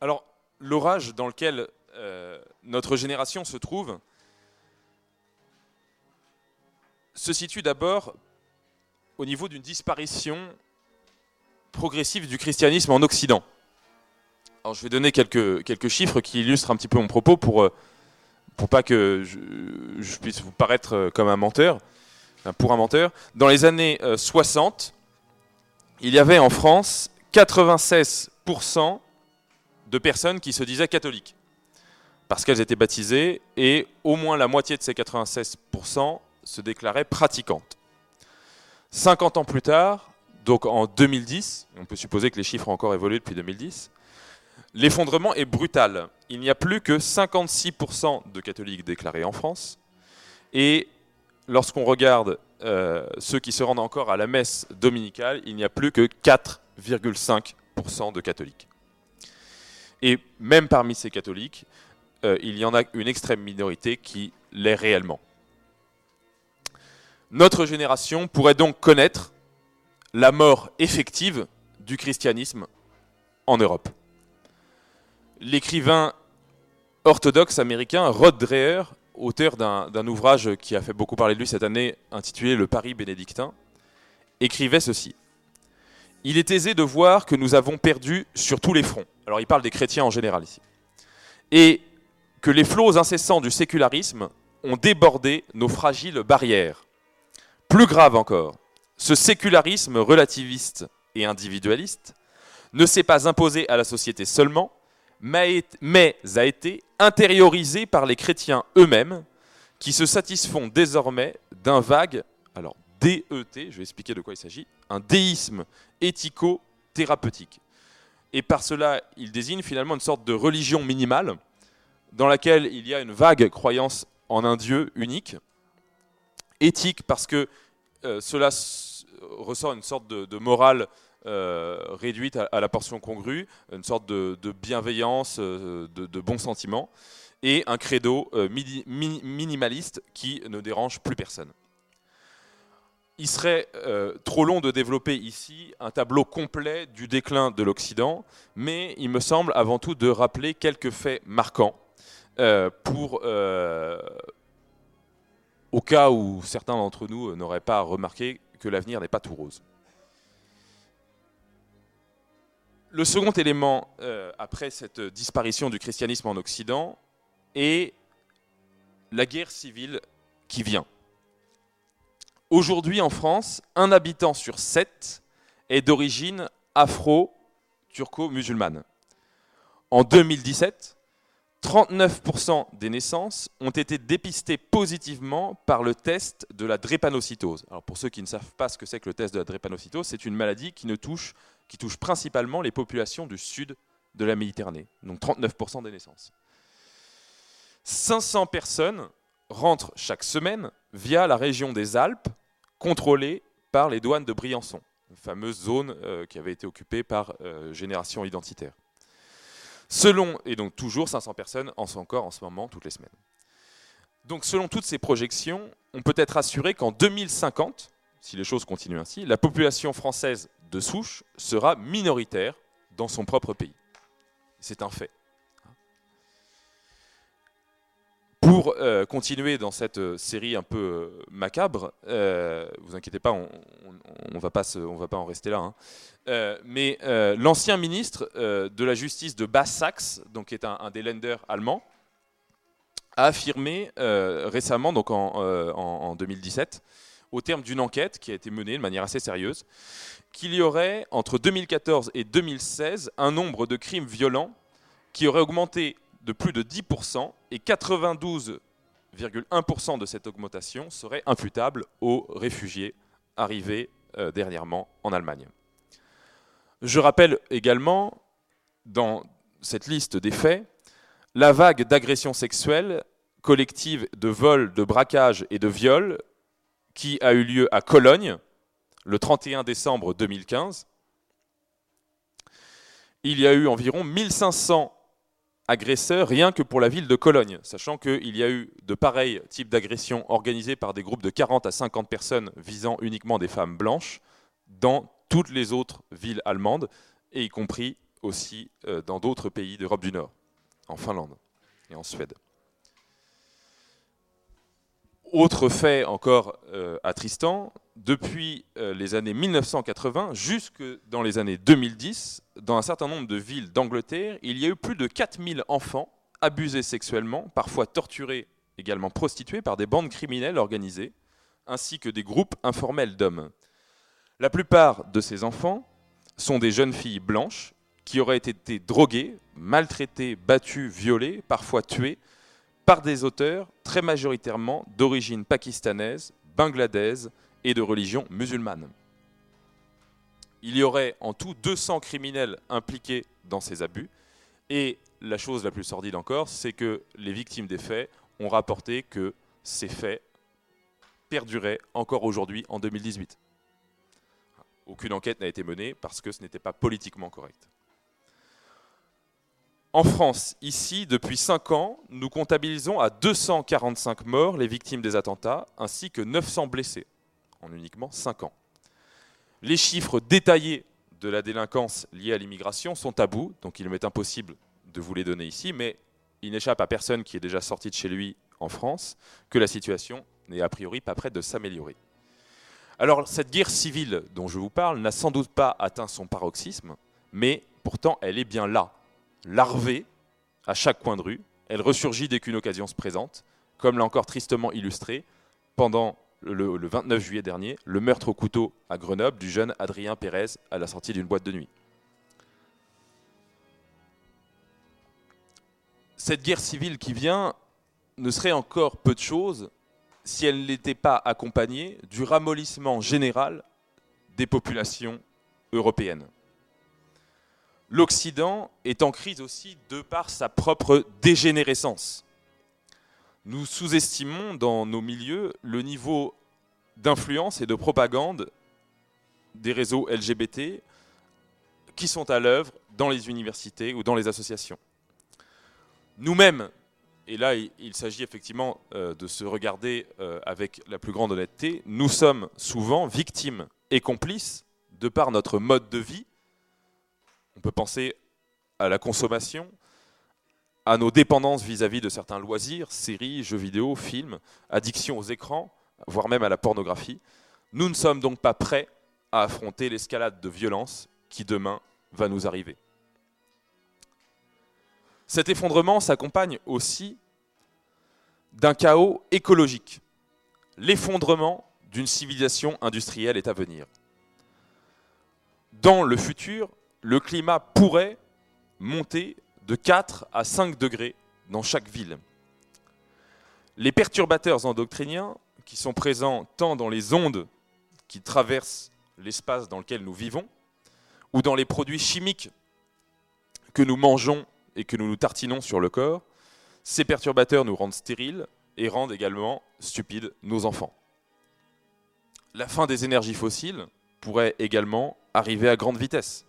Alors, l'orage dans lequel euh, notre génération se trouve se situe d'abord au niveau d'une disparition progressive du christianisme en Occident. Alors, je vais donner quelques, quelques chiffres qui illustrent un petit peu mon propos pour, euh, pour pas que je, je puisse vous paraître euh, comme un menteur, pour un menteur. Dans les années euh, 60, il y avait en France 96% de personnes qui se disaient catholiques parce qu'elles étaient baptisées et au moins la moitié de ces 96% se déclaraient pratiquantes. 50 ans plus tard, donc en 2010, on peut supposer que les chiffres ont encore évolué depuis 2010, l'effondrement est brutal. Il n'y a plus que 56% de catholiques déclarés en France et lorsqu'on regarde euh, ceux qui se rendent encore à la messe dominicale, il n'y a plus que 4,5% de catholiques. Et même parmi ces catholiques, euh, il y en a une extrême minorité qui l'est réellement. Notre génération pourrait donc connaître la mort effective du christianisme en Europe. L'écrivain orthodoxe américain Rod Dreher, auteur d'un ouvrage qui a fait beaucoup parler de lui cette année, intitulé Le Paris bénédictin, écrivait ceci. Il est aisé de voir que nous avons perdu sur tous les fronts. Alors il parle des chrétiens en général ici. Et que les flots incessants du sécularisme ont débordé nos fragiles barrières. Plus grave encore, ce sécularisme relativiste et individualiste ne s'est pas imposé à la société seulement, mais a été intériorisé par les chrétiens eux-mêmes, qui se satisfont désormais d'un vague, alors DET, je vais expliquer de quoi il s'agit, un déisme éthico-thérapeutique. Et par cela, il désigne finalement une sorte de religion minimale, dans laquelle il y a une vague croyance en un Dieu unique, éthique parce que euh, cela ressort une sorte de, morale euh, réduite à, la portion congrue, une sorte de, bienveillance, euh, de, de, bons sentiments, et un credo minimaliste qui ne dérange plus personne. Il serait euh, trop long de développer ici un tableau complet du déclin de l'Occident, mais il me semble avant tout de rappeler quelques faits marquants euh, pour, euh, au cas où certains d'entre nous n'auraient pas remarqué que l'avenir n'est pas tout rose. Le second élément, après cette disparition du christianisme en Occident, est la guerre civile qui vient. Aujourd'hui en France, un habitant sur sept est d'origine afro-turco-musulmane. En 2017, 39% des naissances ont été dépistées positivement par le test de la drépanocytose. Alors pour ceux qui ne savent pas ce que c'est que le test de la drépanocytose, c'est une maladie qui, touche, qui touche principalement les populations du sud de la Méditerranée, donc 39% des naissances. 500 personnes rentrent chaque semaine via la région des Alpes, contrôlée par les douanes de Briançon, une fameuse zone euh, qui avait été occupée par euh, Génération Identitaire. Selon, et donc toujours 500 personnes en sont encore en ce moment, toutes les semaines. Donc selon toutes ces projections, on peut être assuré qu'en 2050, si les choses continuent ainsi, la population française de souche sera minoritaire dans son propre pays. C'est un fait. Pour euh, continuer dans cette euh, série un peu euh, macabre, euh, vous inquiétez pas, on ne va, pas va pas en rester là. Hein. Mais l'ancien ministre de la Justice de Basse-Saxe, donc qui est un, un, des lenders allemands, a affirmé récemment, donc en, en, en 2017, au terme d'une enquête qui a été menée de manière assez sérieuse, qu'il y aurait entre 2014 et 2016 un nombre de crimes violents qui aurait augmenté de plus de 10% et 92,1% de cette augmentation serait imputable aux réfugiés arrivés euh, dernièrement en Allemagne. Je rappelle également, dans cette liste des faits, la vague d'agressions sexuelles collectives de vols, de braquages et de viols qui a eu lieu à Cologne le 31 décembre 2015. Il y a eu environ 1500 agresseurs rien que pour la ville de Cologne, sachant qu'il y a eu de pareils types d'agressions organisées par des groupes de 40 à 50 personnes visant uniquement des femmes blanches dans toutes les autres villes allemandes, et y compris aussi dans d'autres pays d'Europe du Nord, en Finlande et en Suède. Autre fait encore attristant, depuis les années 1980 jusque dans les années 2010, dans un certain nombre de villes d'Angleterre, il y a eu plus de 4000 enfants abusés sexuellement, parfois torturés, également prostitués par des bandes criminelles organisées, ainsi que des groupes informels d'hommes. La plupart de ces enfants sont des jeunes filles blanches qui auraient été droguées, maltraitées, battues, violées, parfois tuées, par des auteurs très majoritairement d'origine pakistanaise, bangladaise et de religion musulmane. Il y aurait en tout 200 criminels impliqués dans ces abus, et la chose la plus sordide encore, c'est que les victimes des faits ont rapporté que ces faits perduraient encore aujourd'hui en 2018. Aucune enquête n'a été menée parce que ce n'était pas politiquement correct. En France, ici, depuis 5 ans, nous comptabilisons à 245 morts les victimes des attentats, ainsi que 900 blessés, en uniquement 5 ans. Les chiffres détaillés de la délinquance liée à l'immigration sont tabous, donc il m'est impossible de vous les donner ici, mais il n'échappe à personne qui est déjà sorti de chez lui en France que la situation n'est a priori pas prête de s'améliorer. Alors cette guerre civile dont je vous parle n'a sans doute pas atteint son paroxysme, mais pourtant elle est bien là, larvée à chaque coin de rue, elle ressurgit dès qu'une occasion se présente, comme l'a encore tristement illustré pendant le, le, 29 juillet dernier le meurtre au couteau à Grenoble du jeune Adrien Pérez à la sortie d'une boîte de nuit. Cette guerre civile qui vient ne serait encore peu de choses si elle n'était pas accompagnée du ramollissement général des populations européennes. L'Occident est en crise aussi de par sa propre dégénérescence. Nous sous-estimons dans nos milieux le niveau d'influence et de propagande des réseaux LGBT qui sont à l'œuvre dans les universités ou dans les associations. Nous-mêmes, et là, il, s'agit effectivement euh, de se regarder euh, avec la plus grande honnêteté. Nous sommes souvent victimes et complices de par notre mode de vie. On peut penser à la consommation, à nos dépendances vis-à-vis de certains loisirs, séries, jeux vidéo, films, addiction aux écrans, voire même à la pornographie. Nous ne sommes donc pas prêts à affronter l'escalade de violence qui demain va nous arriver. Cet effondrement s'accompagne aussi d'un chaos écologique. L'effondrement d'une civilisation industrielle est à venir. Dans le futur, le climat pourrait monter de 4 à 5 degrés dans chaque ville. Les perturbateurs endocriniens, qui sont présents tant dans les ondes qui traversent l'espace dans lequel nous vivons, ou dans les produits chimiques que nous mangeons et que nous nous tartinons sur le corps, ces perturbateurs nous rendent stériles et rendent également stupides nos enfants. La fin des énergies fossiles pourrait également arriver à grande vitesse.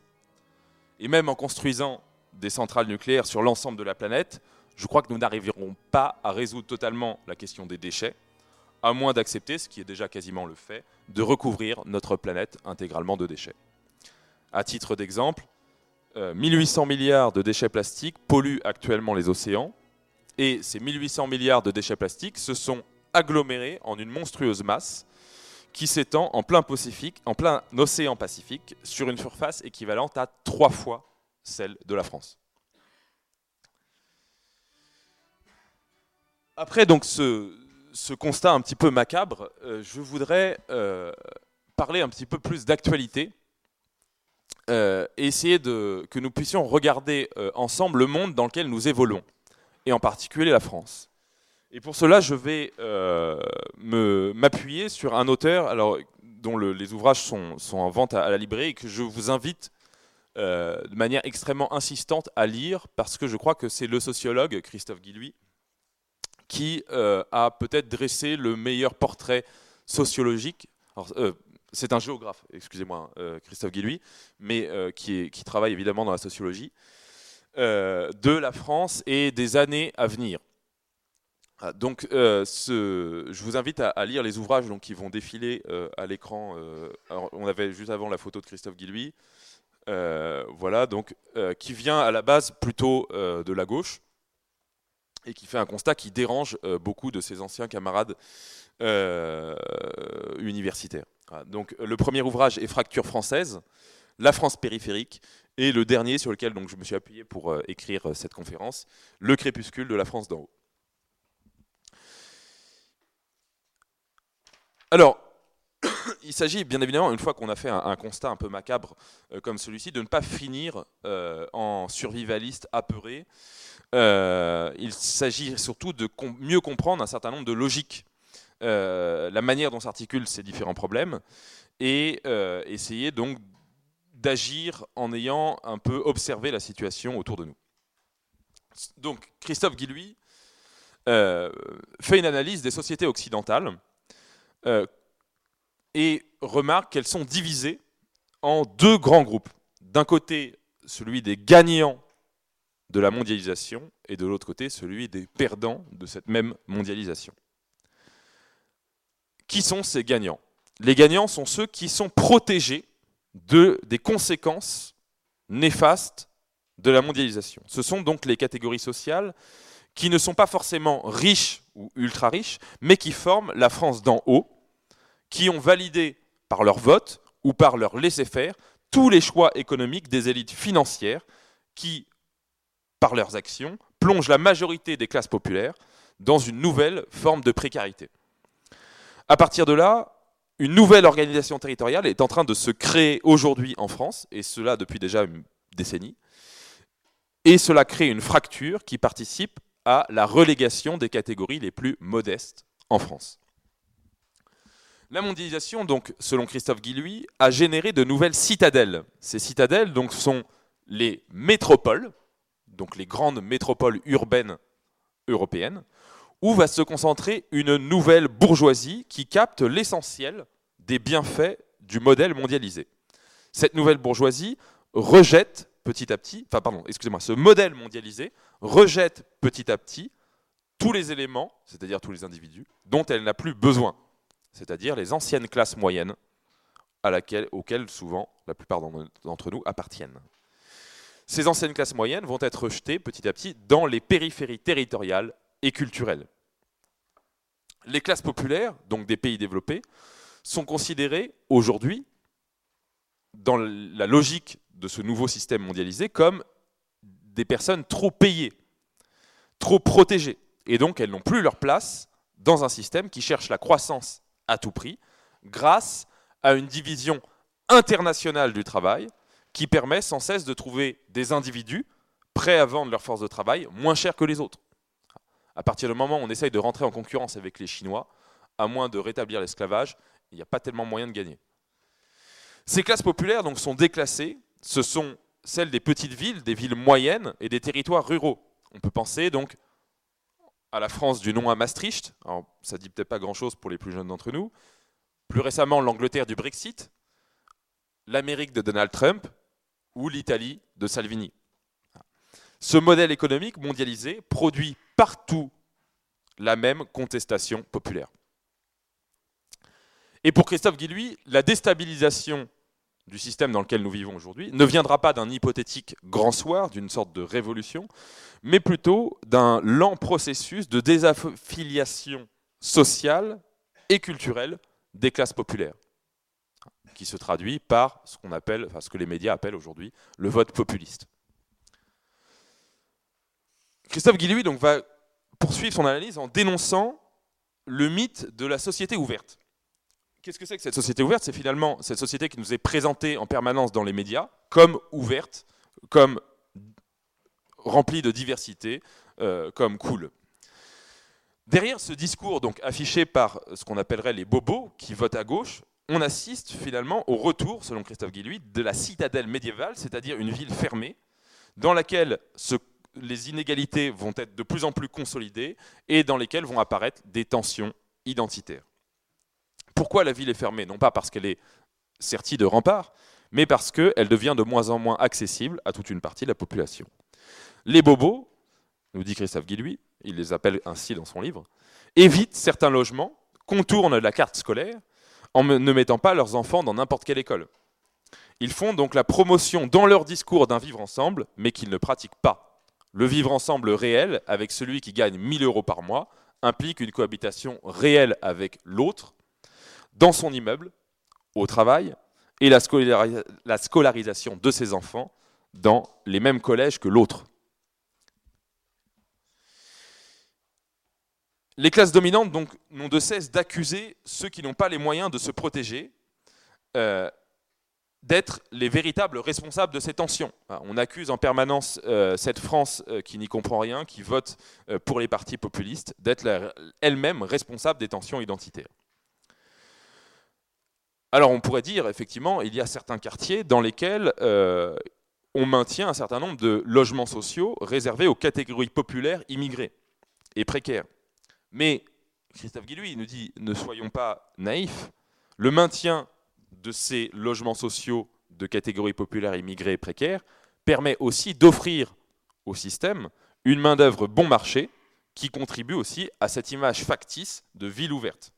Et même en construisant des centrales nucléaires sur l'ensemble de la planète, je crois que nous n'arriverons pas à résoudre totalement la question des déchets, à moins d'accepter, ce qui est déjà quasiment le fait, de recouvrir notre planète intégralement de déchets. À titre d'exemple, 1800 euh, milliards de déchets plastiques polluent actuellement les océans, et ces 1800 milliards de déchets plastiques se sont agglomérés en une monstrueuse masse qui s'étend en plein Pacifique, en plein océan Pacifique, sur une surface équivalente à trois fois celle de la France. Après donc ce, constat un petit peu macabre, euh, je voudrais euh, parler un petit peu plus d'actualité euh, et essayer de, que nous puissions regarder ensemble le monde dans lequel nous évoluons, et en particulier la France. Et pour cela, je vais m'appuyer sur un auteur alors, dont les ouvrages sont, sont, en vente à, la librairie et que je vous invite de manière extrêmement insistante à lire parce que je crois que c'est le sociologue Christophe Guilluy qui a peut-être dressé le meilleur portrait sociologique, c'est un géographe, excusez-moi, euh, Christophe Guilluy, mais euh, qui, travaille évidemment dans la sociologie, euh, de la France et des années à venir. Ah, donc, je vous invite à, lire les ouvrages qui vont défiler à l'écran. on avait juste avant la photo de Christophe Guilluy. Voilà, donc, qui vient à la base plutôt de la gauche et qui fait un constat qui dérange beaucoup de ses anciens camarades universitaires. Donc, le premier ouvrage est Fracture française, la France périphérique, et le dernier sur lequel donc, je me suis appuyé pour écrire cette conférence, Le crépuscule de la France d'en haut. Alors, il s'agit bien évidemment, une fois qu'on a fait un, constat un peu macabre euh, comme celui-ci, de ne pas finir euh, en survivaliste apeuré. Euh, il s'agit surtout de mieux comprendre un certain nombre de logiques, la manière dont s'articulent ces différents problèmes, et essayer donc d'agir en ayant un peu observé la situation autour de nous. Donc, Christophe Guillouis fait une analyse des sociétés occidentales et remarque qu'elles sont divisées en deux grands groupes. D'un côté, celui des gagnants de la mondialisation et de l'autre côté, celui des perdants de cette même mondialisation. Qui sont ces gagnants? Les gagnants sont ceux qui sont protégés de, des conséquences néfastes de la mondialisation. Ce sont donc les catégories sociales qui ne sont pas forcément riches ou ultra riches, mais qui forment la France d'en haut, qui ont validé par leur vote ou par leur laisser-faire tous les choix économiques des élites financières qui, par leurs actions, plongent la majorité des classes populaires dans une nouvelle forme de précarité. À partir de là, une nouvelle organisation territoriale est en train de se créer aujourd'hui en France, et cela depuis déjà une décennie, et cela crée une fracture qui participe à la relégation des catégories les plus modestes en France. La mondialisation, donc, selon Christophe Guillouis, a généré de nouvelles citadelles. Ces citadelles sont les métropoles, donc les grandes métropoles urbaines européennes, où va se concentrer une nouvelle bourgeoisie qui capte l'essentiel des bienfaits du modèle mondialisé. Cette nouvelle bourgeoisie rejette petit à petit, enfin pardon, excusez-moi, ce modèle mondialisé rejette petit à petit tous les éléments, c'est-à-dire tous les individus, dont elle n'a plus besoin, c'est-à-dire les anciennes classes moyennes auxquelles souvent la plupart d'entre nous appartiennent. Ces anciennes classes moyennes vont être rejetées petit à petit dans les périphéries territoriales et culturelles. Les classes populaires, donc des pays développés, sont considérées aujourd'hui, dans la logique de ce nouveau système mondialisé comme des personnes trop payées, trop protégées. Et donc elles n'ont plus leur place dans un système qui cherche la croissance à tout prix, grâce à une division internationale du travail qui permet sans cesse de trouver des individus prêts à vendre leur force de travail moins cher que les autres. À partir du moment où on essaye de rentrer en concurrence avec les Chinois, à moins de rétablir l'esclavage, il n'y a pas tellement moyen de gagner. Ces classes populaires donc, sont déclassées ce sont celles des petites villes, des villes moyennes et des territoires ruraux. On peut penser donc à la France du nom à Maastricht. Alors, ça dit peut-être pas grand-chose pour les plus jeunes d'entre nous. Plus récemment, l'Angleterre du Brexit, l'Amérique de Donald Trump ou l'Italie de Salvini. Ce modèle économique mondialisé produit partout la même contestation populaire. Et pour Christophe Guillouis, la déstabilisation du système dans lequel nous vivons aujourd'hui ne viendra pas d'un hypothétique grand soir, d'une sorte de révolution, mais plutôt d'un lent processus de désaffiliation sociale et culturelle des classes populaires, qui se traduit par ce que les médias appellent aujourd'hui le vote populiste. Christophe Guillouis va poursuivre son analyse en dénonçant le mythe de la société ouverte. Qu'est-ce que c'est que cette société ouverte C'est finalement cette société qui nous est présentée en permanence dans les médias comme ouverte, comme remplie de diversité, euh, comme cool. Derrière ce discours donc affiché par ce qu'on appellerait les bobos qui votent à gauche, on assiste finalement au retour, selon Christophe Guillouis, de la citadelle médiévale, c'est-à-dire une ville fermée, dans laquelle les inégalités vont être de plus en plus consolidées et dans lesquelles vont apparaître des tensions identitaires. Pourquoi la ville est fermée Non pas parce qu'elle est sertie de remparts, mais parce qu'elle devient de moins en moins accessible à toute une partie de la population. Les bobos, nous dit Christophe Guillouis, il les appelle ainsi dans son livre, évitent certains logements, contournent la carte scolaire, en ne mettant pas leurs enfants dans n'importe quelle école. Ils font donc la promotion dans leur discours d'un vivre ensemble, mais qu'ils ne pratiquent pas. Le vivre ensemble réel, avec celui qui gagne 1000 euros par mois, implique une cohabitation réelle avec l'autre, dans son immeuble, au travail, et la, scolarisation de ses enfants dans les mêmes collèges que l'autre. Les classes dominantes donc n'ont de cesse d'accuser ceux qui n'ont pas les moyens de se protéger euh, d'être les véritables responsables de ces tensions. On accuse en permanence euh, cette France euh, qui n'y comprend rien, qui vote pour les partis populistes, d'être elle-même responsable des tensions identitaires. Alors on pourrait dire, effectivement, il y a certains quartiers dans lesquels on maintient un certain nombre de logements sociaux réservés aux catégories populaires immigrées et précaires. Mais Christophe Guillouis nous dit ne soyons pas naïfs, le maintien de ces logements sociaux de catégories populaires immigrées et précaires permet aussi d'offrir au système une main-d'œuvre bon marché qui contribue aussi à cette image factice de ville ouverte.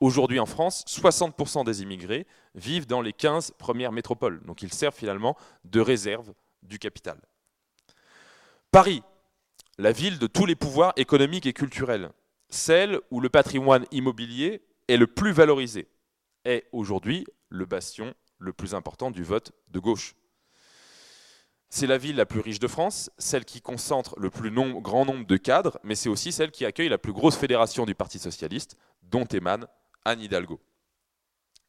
Aujourd'hui en France, 60% des immigrés vivent dans les 15 premières métropoles, donc ils servent finalement de réserve du capital. Paris, la ville de tous les pouvoirs économiques et culturels, celle où le patrimoine immobilier est le plus valorisé, est aujourd'hui le bastion le plus important du vote de gauche. C'est la ville la plus riche de France, celle qui concentre le plus grand nombre de cadres, mais c'est aussi celle qui accueille la plus grosse fédération du Parti socialiste, dont émane Anne Hidalgo.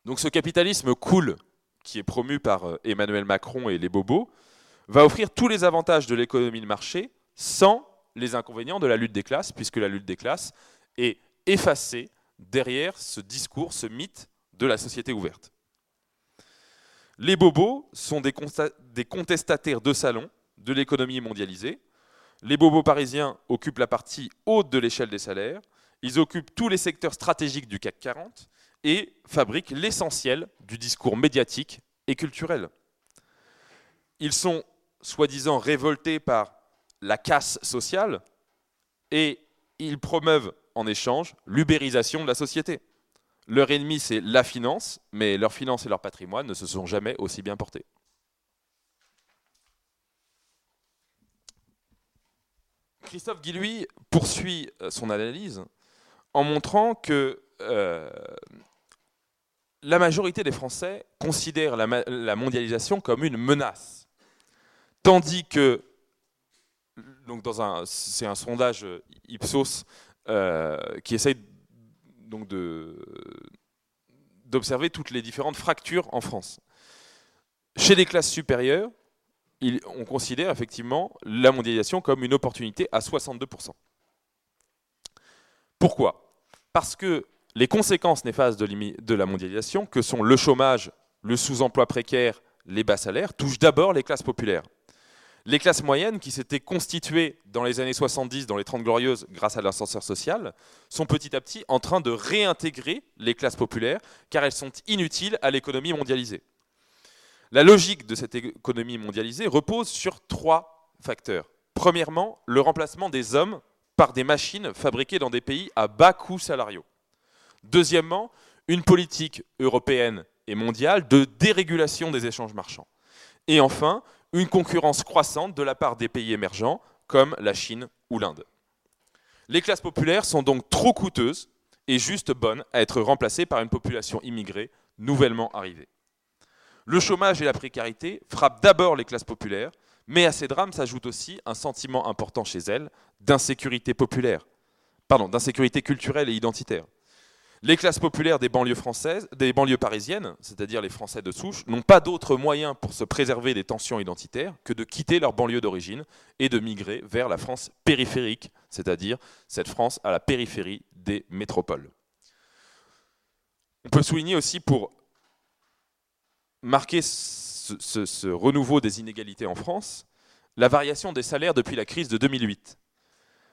Donc ce capitalisme cool, qui est promu par euh, Emmanuel Macron et les bobos, va offrir tous les avantages de l'économie de marché sans les inconvénients de la lutte des classes, puisque la lutte des classes est effacée derrière ce discours, ce mythe de la société ouverte. Les bobos sont des, contestataires de salon de l'économie mondialisée. Les bobos parisiens occupent la partie haute de l'échelle des salaires. Ils occupent tous les secteurs stratégiques du CAC 40 et fabriquent l'essentiel du discours médiatique et culturel. Ils sont soi-disant révoltés par la casse sociale et ils promeuvent en échange l'ubérisation de la société. Leur ennemi, c'est la finance, mais leur finance et leur patrimoine ne se sont jamais aussi bien portés. Christophe Guillouis poursuit euh, son analyse en montrant que euh, la majorité des Français considèrent la mondialisation comme une menace, tandis que dans un, c'est un sondage Ipsos euh, qui essaye donc d'observer toutes les différentes fractures en France. Chez les classes supérieures, on considère effectivement la mondialisation comme une opportunité à 62%. Pourquoi? Parce que les conséquences néfastes de, la mondialisation, que sont le chômage, le sous-emploi précaire, les bas salaires, touchent d'abord les classes populaires. Les classes moyennes, qui s'étaient constituées dans les années 70, dans les 30 glorieuses, grâce à l'ascenseur social, sont petit à petit en train de réintégrer les classes populaires, car elles sont inutiles à l'économie mondialisée. La logique de cette économie mondialisée repose sur trois facteurs. Premièrement, le remplacement des hommes par des machines fabriquées dans des pays à bas coûts salariaux. Deuxièmement, une politique européenne et mondiale de dérégulation des échanges marchands. Et enfin, une concurrence croissante de la part des pays émergents comme la Chine ou l'Inde. Les classes populaires sont donc trop coûteuses et juste bonnes à être remplacées par une population immigrée nouvellement arrivée. Le chômage et la précarité frappent d'abord les classes populaires, mais à ces drames s'ajoute aussi un sentiment important chez elles d'insécurité populaire, pardon, d'insécurité culturelle et identitaire. Les classes populaires des banlieues françaises, des banlieues parisiennes, c'est-à-dire les Français de souche, n'ont pas d'autre moyen pour se préserver des tensions identitaires que de quitter leur banlieue d'origine et de migrer vers la France périphérique, c'est-à-dire cette France à la périphérie des métropoles. On peut souligner aussi pour marquer ce, renouveau des inégalités en France, la variation des salaires depuis la crise de 2008.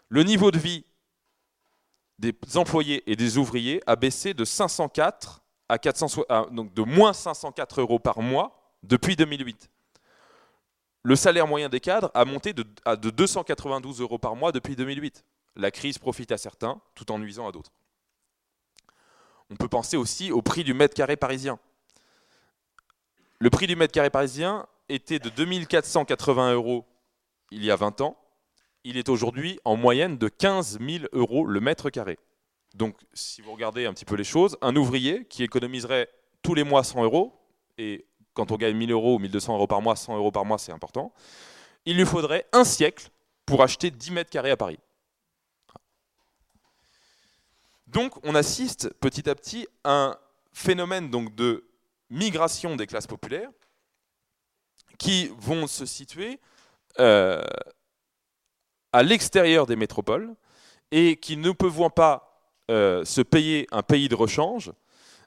Le niveau de vie des employés et des ouvriers a baissé de 504 à 400, donc de moins 504 euros par mois depuis 2008. Le salaire moyen des cadres a monté à de 292 euros par mois depuis 2008. La crise profite à certains tout en nuisant à d'autres. On peut penser aussi au prix du mètre carré parisien. Le prix du mètre carré parisien était de 2480 euros il y a 20 ans. Il est aujourd'hui en moyenne de 15 000 euros le mètre carré. Donc, si vous regardez un petit peu les choses, un ouvrier qui économiserait tous les mois 100 euros, et quand on gagne 1000 euros ou 1200 euros par mois, 100 euros par mois, c'est important, il lui faudrait un siècle pour acheter 10 mètres carrés à Paris. Donc, on assiste petit à petit à un phénomène donc, de migration des classes populaires qui vont se situer euh, à l'extérieur des métropoles et qui ne pouvant pas euh, se payer un pays de rechange,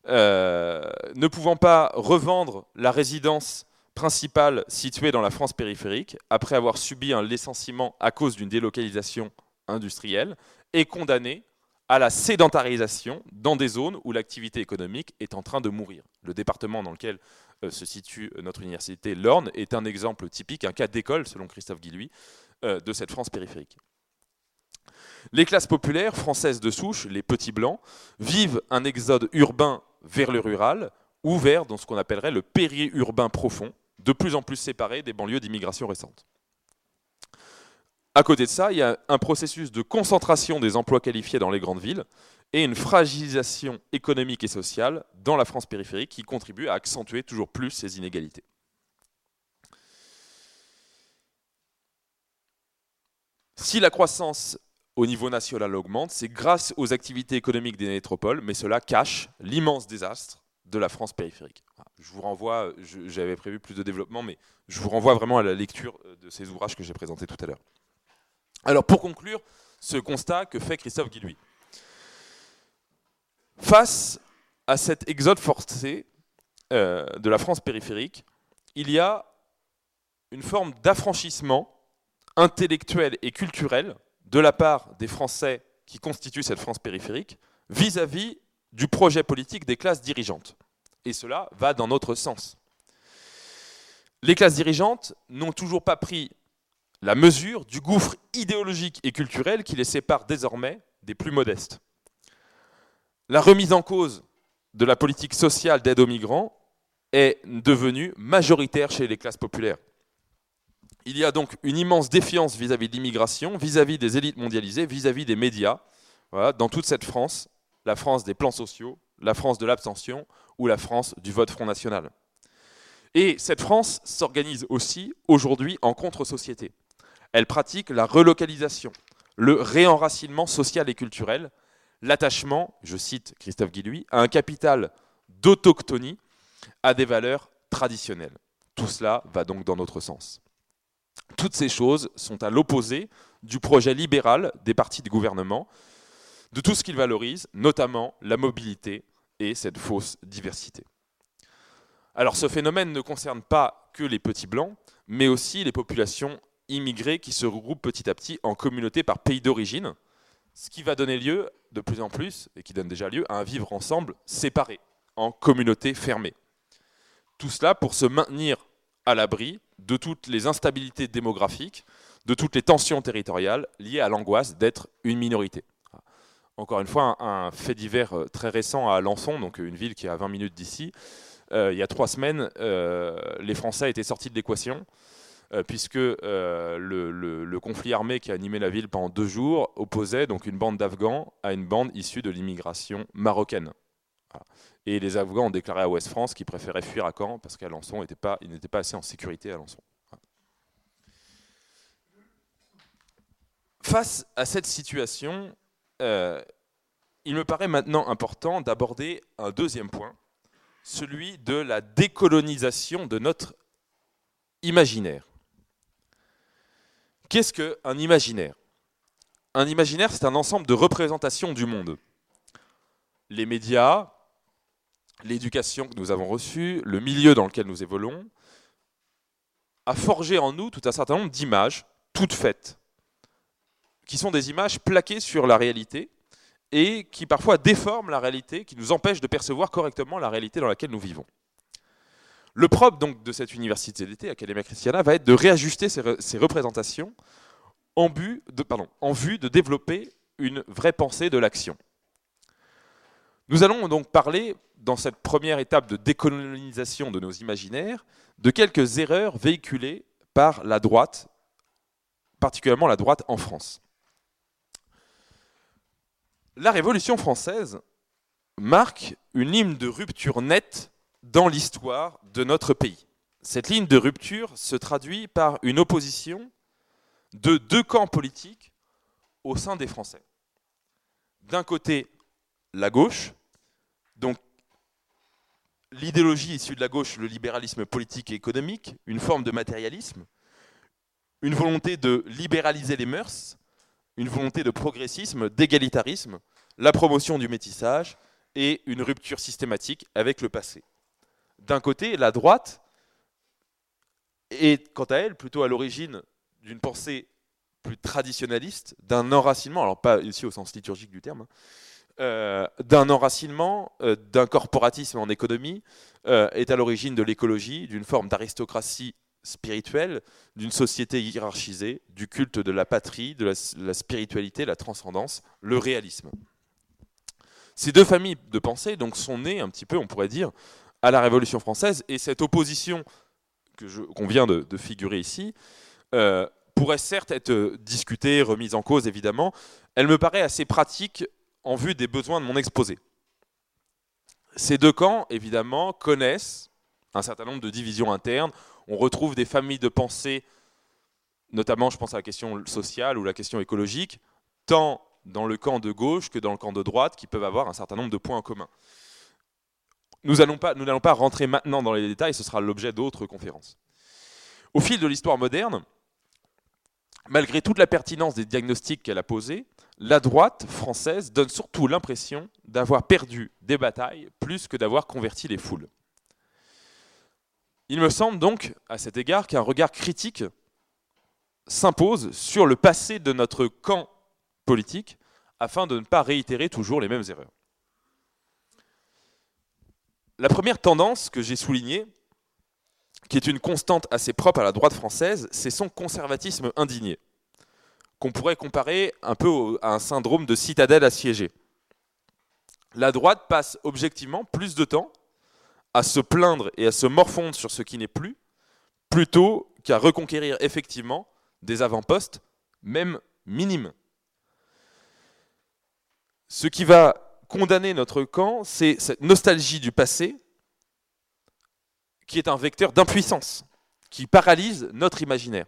euh, ne pouvant pas revendre la résidence principale située dans la France périphérique, après avoir subi un licenciement à cause d'une délocalisation industrielle, est condamné à la sédentarisation dans des zones où l'activité économique est en train de mourir. Le département dans lequel euh, se situe notre université, l'Orne, est un exemple typique, un cas d'école, selon Christophe Guilluy, euh, de cette France périphérique. Les classes populaires françaises de souche, les petits blancs, vivent un exode urbain vers le rural ou vers dans ce qu'on appellerait le périurbain profond, de plus en plus séparé des banlieues d'immigration récentes. À côté de ça, il y a un processus de concentration des emplois qualifiés dans les grandes villes et une fragilisation économique et sociale dans la France périphérique qui contribue à accentuer toujours plus ces inégalités. Si la croissance au niveau national augmente, c'est grâce aux activités économiques des métropoles, mais cela cache l'immense désastre de la France périphérique. Je vous renvoie, j'avais prévu plus de développement, mais je vous renvoie vraiment à la lecture de ces ouvrages que j'ai présentés tout à l'heure. Alors pour conclure, ce constat que fait Christophe Guillouis. Face à cet exode forcé euh, de la France périphérique, il y a une forme d'affranchissement intellectuel et culturel de la part des Français qui constituent cette France périphérique vis-à-vis du projet politique des classes dirigeantes. Et cela va dans notre sens. Les classes dirigeantes n'ont toujours pas pris la mesure du gouffre idéologique et culturel qui les sépare désormais des plus modestes. La remise en cause de la politique sociale d'aide aux migrants est devenue majoritaire chez les classes populaires. Il y a donc une immense défiance vis-à-vis de l'immigration, vis-à-vis des élites mondialisées, vis-à-vis des médias, dans toute cette France, la France des plans sociaux, la France de l'abstention ou la France du vote Front National. Et cette France s'organise aussi aujourd'hui en contre-société. Elle pratique la relocalisation, le réenracinement social et culturel, l'attachement, je cite Christophe Guilluy, à un capital d'autochtonie, à des valeurs traditionnelles. Tout cela va donc dans notre sens. Toutes ces choses sont à l'opposé du projet libéral des partis de gouvernement, de tout ce qu'ils valorisent, notamment la mobilité et cette fausse diversité. Alors ce phénomène ne concerne pas que les petits blancs, mais aussi les populations immigrés qui se regroupent petit à petit en communautés par pays d'origine, ce qui va donner lieu de plus en plus, et qui donne déjà lieu, à un vivre ensemble séparé, en communautés fermées. Tout cela pour se maintenir à l'abri de toutes les instabilités démographiques, de toutes les tensions territoriales liées à l'angoisse d'être une minorité. Encore une fois, un, fait divers euh, très récent à Alençon, donc une ville qui est à 20 minutes d'ici. Euh, il y a trois semaines, euh, les Français étaient sortis de l'équation euh, puisque euh, le, conflit armé qui a animé la ville pendant deux jours opposait donc une bande d'Afghans à une bande issue de l'immigration marocaine. Et les Afghans ont déclaré à Ouest France qu'ils préféraient fuir à Caen parce qu'Alençon n'était pas, pas assez en sécurité à Alençon. Face à cette situation, euh, il me paraît maintenant important d'aborder un deuxième point, celui de la décolonisation de notre imaginaire. Qu'est-ce qu'un imaginaire? Un imaginaire, c'est un ensemble de représentations du monde. Les médias, l'éducation que nous avons reçue, le milieu dans lequel nous évoluons, a forgé en nous tout un certain nombre d'images, toutes faites, qui sont des images plaquées sur la réalité et qui parfois déforment la réalité, qui nous empêchent de percevoir correctement la réalité dans laquelle nous vivons. Le propre donc de cette université d'été, Academia Christiana, va être de réajuster ces, représentations en vue de développer une vraie pensée de l'action. Nous allons donc parler, dans cette première étape de décolonisation de nos imaginaires, de quelques erreurs véhiculées par la droite, particulièrement la droite en France. La Révolution française marque une ligne de rupture nette dans l'histoire de notre pays. Cette ligne de rupture se traduit par une opposition de deux camps politiques au sein des Français. D'un côté, la gauche, donc l'idéologie issue de la gauche, le libéralisme politique et économique, une forme de matérialisme, une volonté de libéraliser les mœurs, une volonté de progressisme, d'égalitarisme, la promotion du métissage et une rupture systématique avec le passé. D'un côté, la droite est, quant à elle, plutôt à l'origine d'une pensée plus traditionnaliste, d'un enracinement, alors pas ici au sens liturgique du terme, hein, euh, d'un enracinement, euh, d'un corporatisme en économie, euh, est à l'origine de l'écologie, d'une forme d'aristocratie spirituelle, d'une société hiérarchisée, du culte de la patrie, de la, spiritualité, la transcendance, le réalisme. Ces deux familles de pensée donc, sont nées un petit peu, on pourrait dire, à la Révolution française, et cette opposition qu'on vient de, de, figurer ici pourrait certes être discutée, remise en cause évidemment, elle me paraît assez pratique en vue des besoins de mon exposé. Ces deux camps, évidemment, connaissent un certain nombre de divisions internes. On retrouve des familles de pensée, notamment je pense à la question sociale ou la question écologique, tant dans le camp de gauche que dans le camp de droite, qui peuvent avoir un certain nombre de points en commun. Nous n'allons pas, rentrer maintenant dans les détails, ce sera l'objet d'autres conférences. Au fil de l'histoire moderne, malgré toute la pertinence des diagnostics qu'elle a posés, la droite française donne surtout l'impression d'avoir perdu des batailles plus que d'avoir converti les foules. Il me semble donc, à cet égard, qu'un regard critique s'impose sur le passé de notre camp politique afin de ne pas réitérer toujours les mêmes erreurs. La première tendance que j'ai soulignée, qui est une constante assez propre à la droite française, c'est son conservatisme indigné qu'on pourrait comparer un peu à un syndrome de citadelle assiégée. La droite passe objectivement plus de temps à se plaindre et à se morfondre sur ce qui n'est plus, plutôt qu'à reconquérir effectivement des avant-postes, même minimes. Ce qui va condamner notre camp, c'est cette nostalgie du passé, qui est un vecteur d'impuissance, qui paralyse notre imaginaire.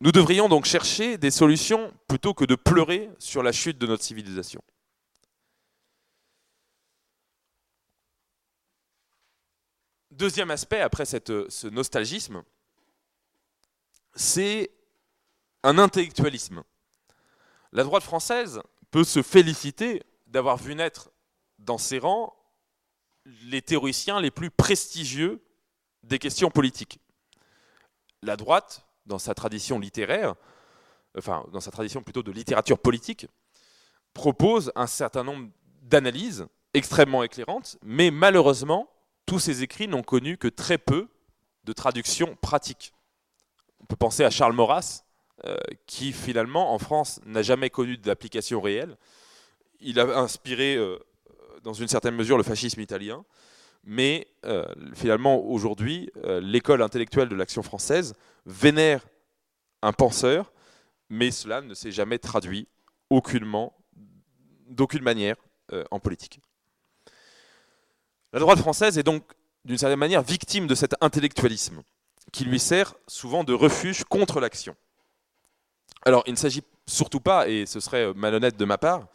Nous devrions donc chercher des solutions plutôt que de pleurer sur la chute de notre civilisation. Deuxième aspect, après ce nostalgisme, c'est un intellectualisme. La droite française peut se féliciter d'avoir vu naître dans ses rangs les théoriciens les plus prestigieux des questions politiques. La droite dans sa tradition littéraire, enfin dans sa tradition plutôt de littérature politique, propose un certain nombre d'analyses extrêmement éclairantes, mais malheureusement, tous ces écrits n'ont connu que très peu de traductions pratiques. On peut penser à Charles Maurras, euh, qui finalement en France n'a jamais connu d'application réelle. Il a inspiré euh, dans une certaine mesure le fascisme italien, mais euh, finalement aujourd'hui, l'école intellectuelle de l'action française vénère un penseur, mais cela ne s'est jamais traduit aucunement, d'aucune manière en politique. La droite française est donc d'une certaine manière victime de cet intellectualisme qui lui sert souvent de refuge contre l'action. Alors il ne s'agit surtout pas, et ce serait malhonnête de ma part,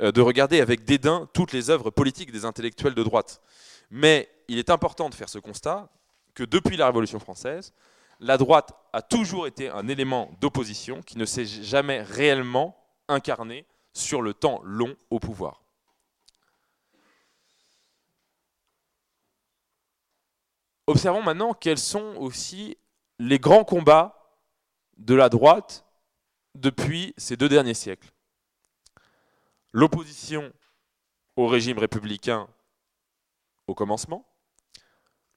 euh, de regarder avec dédain toutes les œuvres politiques des intellectuels de droite. Mais il est important de faire ce constat que depuis la Révolution française, la droite a toujours été un élément d'opposition qui ne s'est jamais réellement incarné sur le temps long au pouvoir. Observons maintenant quels sont aussi les grands combats de la droite depuis ces deux derniers siècles. L'opposition au régime républicain au commencement,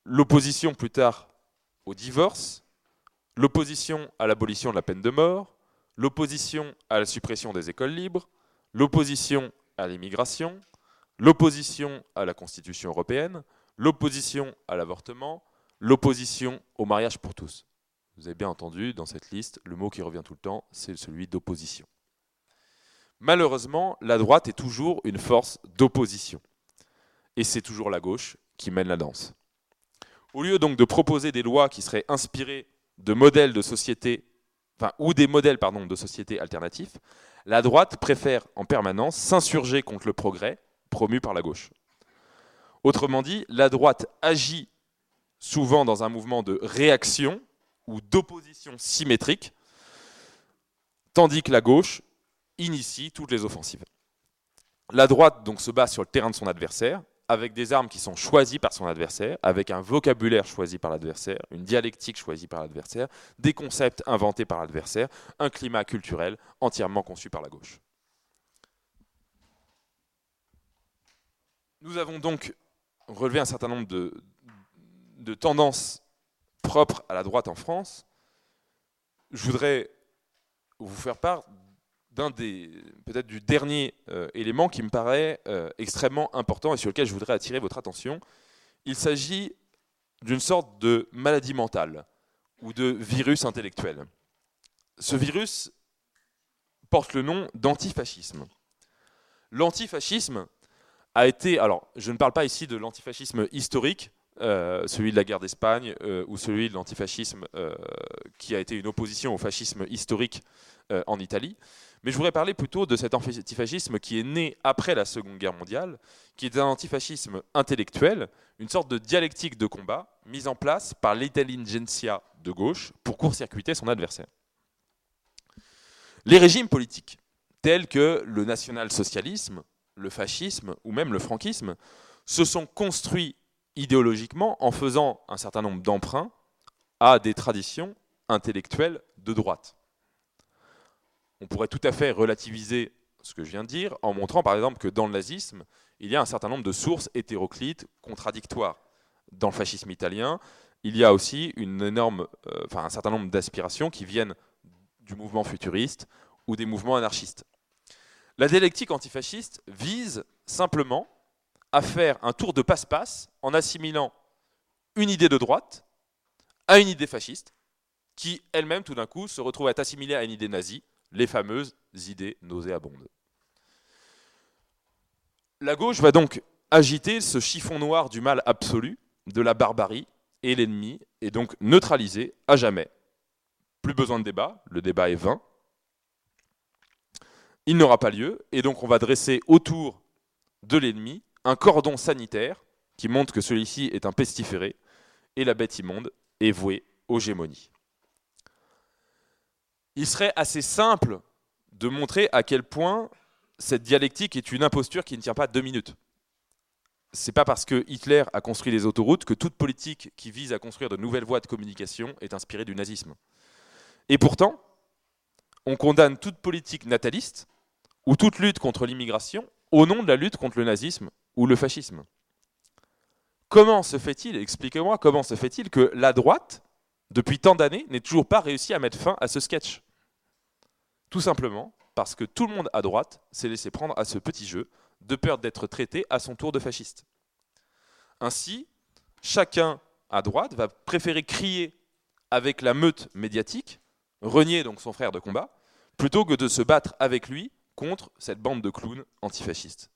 l'opposition plus tard au divorce, l'opposition à l'abolition de la peine de mort, l'opposition à la suppression des écoles libres, l'opposition à l'immigration, l'opposition à la Constitution européenne, l'opposition à l'avortement, l'opposition au mariage pour tous. Vous avez bien entendu, dans cette liste, le mot qui revient tout le temps, c'est celui d'opposition. Malheureusement, la droite est toujours une force d'opposition. Et c'est toujours la gauche qui mène la danse. Au lieu donc de proposer des lois qui seraient inspirées de modèles de société, enfin, ou des modèles pardon, de société alternatifs, la droite préfère en permanence s'insurger contre le progrès promu par la gauche. Autrement dit, la droite agit souvent dans un mouvement de réaction ou d'opposition symétrique, tandis que la gauche initie toutes les offensives. La droite donc se bat sur le terrain de son adversaire, avec des armes qui sont choisies par son adversaire, avec un vocabulaire choisi par l'adversaire, une dialectique choisie par l'adversaire, des concepts inventés par l'adversaire, un climat culturel entièrement conçu par la gauche. Nous avons donc relevé un certain nombre de, de tendances propres à la droite en France. Je voudrais vous faire part d'un des peut-être du dernier euh, élément qui me paraît euh, extrêmement important et sur lequel je voudrais attirer votre attention. Il s'agit d'une sorte de maladie mentale ou de virus intellectuel. Ce virus porte le nom d'antifascisme. L'antifascisme a été, alors je ne parle pas ici de l'antifascisme historique, euh, celui de la guerre d'Espagne ou celui de l'antifascisme qui a été une opposition au fascisme historique en Italie, mais je voudrais parler plutôt de cet antifascisme qui est né après la Seconde Guerre mondiale, qui est un antifascisme intellectuel, une sorte de dialectique de combat mise en place par l'intelligentsia de gauche pour court-circuiter son adversaire. Les régimes politiques, tels que le national-socialisme, le fascisme ou même le franquisme, se sont construits idéologiquement en faisant un certain nombre d'emprunts à des traditions intellectuelles de droite on pourrait tout à fait relativiser ce que je viens de dire en montrant par exemple que dans le nazisme, il y a un certain nombre de sources hétéroclites, contradictoires. Dans le fascisme italien, il y a aussi euh, un certain nombre d'aspirations qui viennent du mouvement futuriste ou des mouvements anarchistes. La dialectique antifasciste vise simplement à faire un tour de passe-passe en assimilant une idée de droite à une idée fasciste, qui elle-même tout d'un coup se retrouve à être assimilée à une idée nazie, les fameuses idées nauséabondes. La gauche va donc agiter ce chiffon noir du mal absolu, de la barbarie, et l'ennemi est donc neutralisé à jamais. Plus besoin de débat, le débat est vain. Il n'aura pas lieu, et donc on va dresser autour de l'ennemi un cordon sanitaire qui montre que celui-ci est un pestiféré, et la bête immonde est vouée aux gémonies il serait assez simple de montrer à quel point cette dialectique est une imposture qui ne tient pas deux minutes. C'est pas parce que Hitler a construit les autoroutes que toute politique qui vise à construire de nouvelles voies de communication est inspirée du nazisme. Et pourtant, on condamne toute politique nataliste ou toute lutte contre l'immigration au nom de la lutte contre le nazisme ou le fascisme. Comment se fait-il, expliquez-moi, comment se fait-il que la droite, depuis tant d'années, n'ait toujours pas réussi à mettre fin à ce sketch? Tout simplement parce que tout le monde à droite s'est laissé prendre à ce petit jeu, de peur d'être traité à son tour de fasciste. Ainsi, chacun à droite va préférer crier avec la meute médiatique, renier donc son frère de combat, plutôt que de se battre avec lui contre cette bande de clowns antifascistes.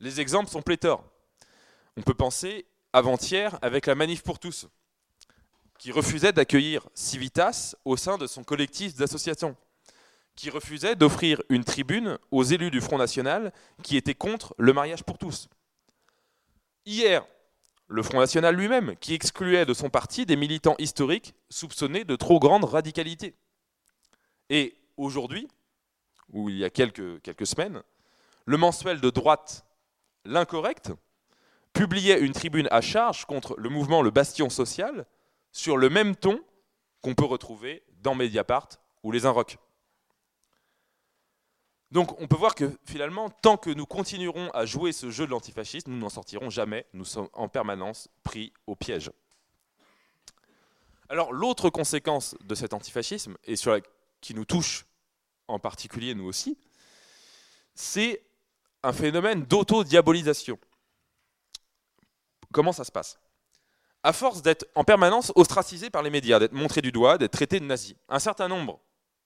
Les exemples sont pléthores. On peut penser avant-hier avec la Manif pour tous, qui refusait d'accueillir Civitas au sein de son collectif d'associations qui refusait d'offrir une tribune aux élus du Front National qui étaient contre le mariage pour tous. Hier, le Front National lui-même, qui excluait de son parti des militants historiques soupçonnés de trop grande radicalité. Et aujourd'hui, ou il y a quelques, quelques semaines, le mensuel de droite L'Incorrect publiait une tribune à charge contre le mouvement Le Bastion Social sur le même ton qu'on peut retrouver dans Mediapart ou Les Inrocks. Donc on peut voir que finalement, tant que nous continuerons à jouer ce jeu de l'antifascisme, nous n'en sortirons jamais. Nous sommes en permanence pris au piège. Alors l'autre conséquence de cet antifascisme, et sur qui nous touche en particulier nous aussi, c'est un phénomène d'auto-diabolisation. Comment ça se passe? À force d'être en permanence ostracisé par les médias, d'être montré du doigt, d'être traité de nazi, un certain nombre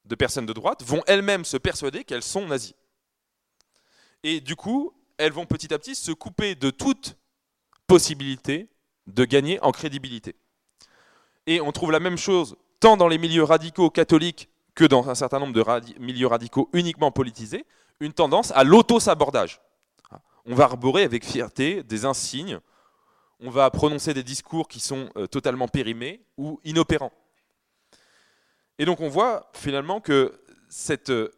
de personnes de droite vont elles-mêmes se persuader qu'elles sont nazies. Et du coup, elles vont petit à petit se couper de toute possibilité de gagner en crédibilité. Et on trouve la même chose tant dans les milieux radicaux catholiques que dans un certain nombre de milieux radicaux uniquement politisés, une tendance à l'auto-sabordage. On va arborer avec fierté des insignes, on va prononcer des discours qui sont euh, totalement périmés ou inopérants. Et donc on voit finalement que cet euh,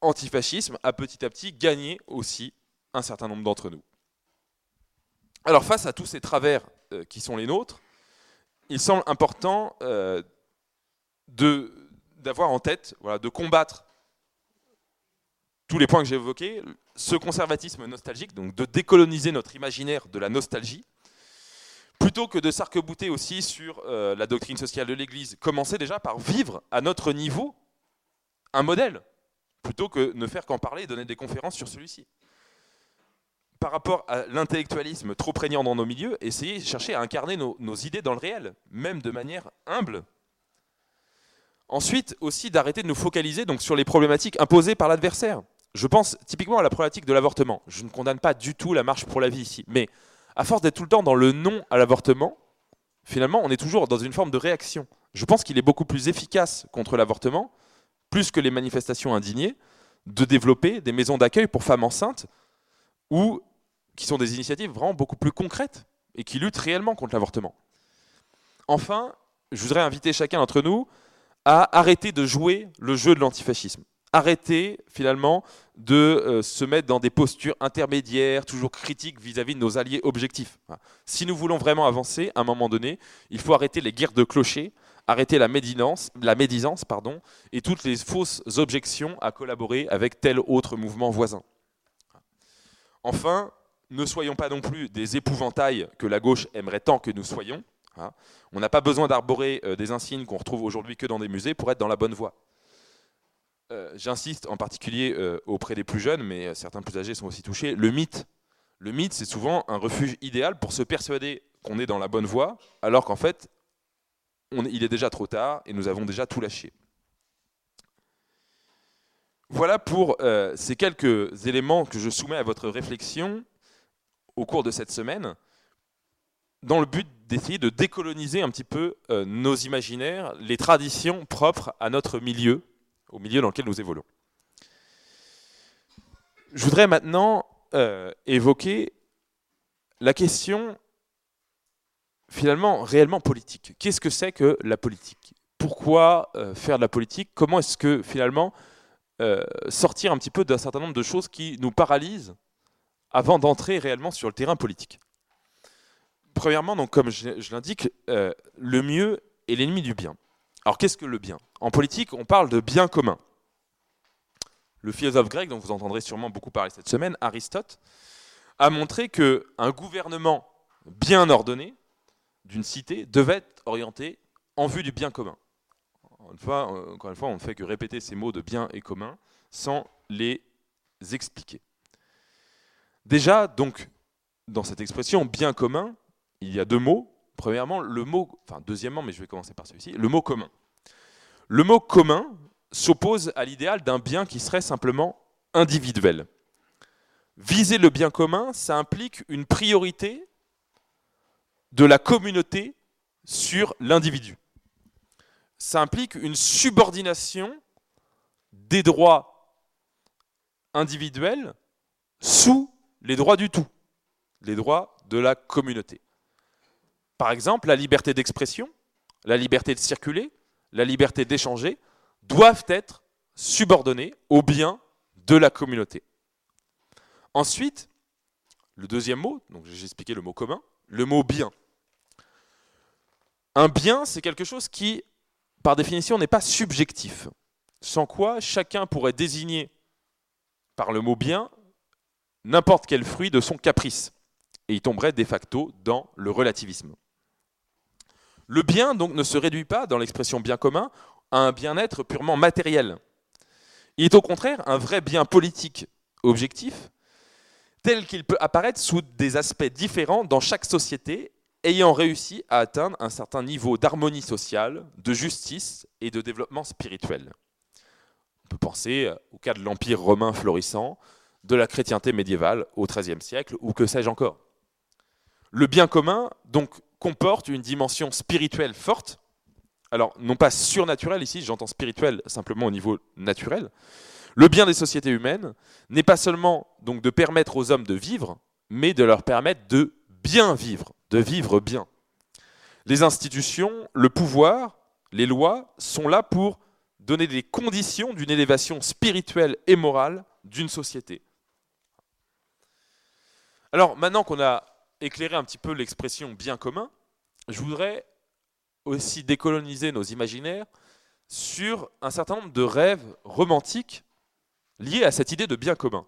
antifascisme a petit à petit gagné aussi un certain nombre d'entre nous. Alors face à tous ces travers euh, qui sont les nôtres, il semble important d'avoir en tête, de combattre tous les points que j'ai évoqués, ce conservatisme nostalgique, donc de décoloniser notre imaginaire de la nostalgie, plutôt que de s'arc-bouter aussi sur euh, la doctrine sociale de l'Église, commencer déjà par vivre à notre niveau un modèle, plutôt que ne faire qu'en parler et donner des conférences sur celui-ci. Par rapport à l'intellectualisme trop prégnant dans nos milieux, essayer de chercher à incarner nos, nos idées dans le réel, même de manière humble. Ensuite, aussi d'arrêter de nous focaliser donc, sur les problématiques imposées par l'adversaire. Je pense typiquement à la problématique de l'avortement. Je ne condamne pas du tout la marche pour la vie ici, mais à force d'être tout le temps dans le non à l'avortement, finalement, on est toujours dans une forme de réaction. Je pense qu'il est beaucoup plus efficace contre l'avortement, plus que les manifestations indignées, de développer des maisons d'accueil pour femmes enceintes, ou qui sont des initiatives vraiment beaucoup plus concrètes et qui luttent réellement contre l'avortement. Enfin, je voudrais inviter chacun d'entre nous à arrêter de jouer le jeu de l'antifascisme arrêter finalement de euh, se mettre dans des postures intermédiaires, toujours critiques vis-à-vis de nos alliés objectifs. Si nous voulons vraiment avancer, à un moment donné, il faut arrêter les guerres de clochers, arrêter la médisance, la médisance et toutes les fausses objections à collaborer avec tel autre mouvement voisin. Enfin, ne soyons pas non plus des épouvantails que la gauche aimerait tant que nous soyons. On n'a pas besoin d'arborer euh, des insignes qu'on retrouve aujourd'hui que dans des musées pour être dans la bonne voie. Euh, j'insiste en particulier euh, auprès des plus jeunes, mais euh, certains plus âgés sont aussi touchés, le mythe. Le mythe, c'est souvent un refuge idéal pour se persuader qu'on est dans la bonne voie, alors qu'en fait, il est déjà trop tard et nous avons déjà tout lâché. Voilà pour ces quelques éléments que je soumets à votre réflexion au cours de cette semaine, dans le but d'essayer de décoloniser un petit peu nos imaginaires, les traditions propres à notre milieu, au milieu dans lequel nous évoluons. Je voudrais maintenant euh, évoquer la question finalement réellement politique. Qu'est-ce que c'est que la politique? Pourquoi euh, faire de la politique? Comment est-ce que finalement euh, sortir un petit peu d'un certain nombre de choses qui nous paralysent avant d'entrer réellement sur le terrain politique? Premièrement, comme je l'indique, le mieux est l'ennemi du bien. Alors qu'est-ce que le bien? En politique, on parle de bien commun. Le philosophe grec, dont vous entendrez sûrement beaucoup parler cette semaine, Aristote, a montré qu'un gouvernement bien ordonné d'une cité devait être orienté en vue du bien commun. encore une fois, on ne fait que répéter ces mots de bien et commun sans les expliquer. Déjà, donc, dans cette expression bien commun, il y a deux mots Premièrement, le mot, enfin deuxièmement, mais je vais commencer par celui-ci, le mot commun. Le mot commun s'oppose à l'idéal d'un bien qui serait simplement individuel. Viser le bien commun, ça implique une priorité de la communauté sur l'individu. Ça implique une subordination des droits individuels sous les droits du tout, les droits de la communauté. Par exemple, la liberté d'expression, la liberté de circuler, la liberté d'échanger doivent être subordonnées au bien de la communauté. Ensuite, le deuxième mot, donc j'ai expliqué le mot commun, le mot bien. Un bien, c'est quelque chose qui, par définition, n'est pas subjectif, sans quoi chacun pourrait désigner par le mot bien n'importe quel fruit de son caprice, et il tomberait de facto dans le relativisme. Le bien donc ne se réduit pas, dans l'expression bien commun, à un bien-être purement matériel. Il est au contraire un vrai bien politique objectif tel qu'il peut apparaître sous des aspects différents dans chaque société ayant réussi à atteindre un certain niveau d'harmonie sociale, de justice et de développement spirituel. On peut penser au cas de l'Empire romain florissant, de la chrétienté médiévale au XIIIe siècle, ou que sais-je encore. Le bien commun, donc, comporte une dimension spirituelle forte, alors non pas surnaturelle ici, j'entends spirituel simplement au niveau naturel. Le bien des sociétés humaines n'est pas seulement donc de permettre aux hommes de vivre, mais de leur permettre de bien vivre, de vivre bien. Les institutions, le pouvoir, les lois sont là pour donner des conditions d'une élévation spirituelle et morale d'une société. Alors maintenant qu'on a éclairé un petit peu l'expression bien commun, je voudrais aussi décoloniser nos imaginaires sur un certain nombre de rêves romantiques liés à cette idée de bien commun.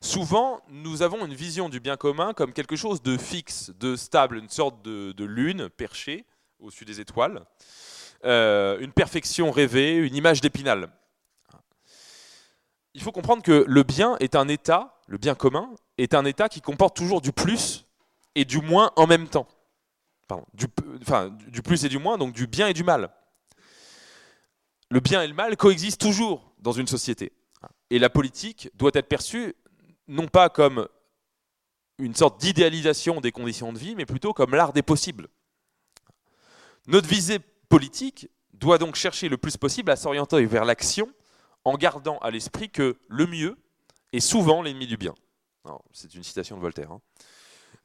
Souvent, nous avons une vision du bien commun comme quelque chose de fixe, de stable, une sorte de, lune perchée au-dessus des étoiles, euh, une perfection rêvée, une image d'épinal. Il faut comprendre que le bien est un état, le bien commun, est un état qui comporte toujours du plus et du moins en même temps. Du plus et du moins, donc du bien et du mal. Le bien et le mal coexistent toujours dans une société. Et la politique doit être perçue non pas comme une sorte d'idéalisation des conditions de vie, mais plutôt comme l'art des possibles. Notre visée politique doit donc chercher le plus possible à s'orienter vers l'action en gardant à l'esprit que le mieux est souvent l'ennemi du bien. C'est une citation de Voltaire. Hein.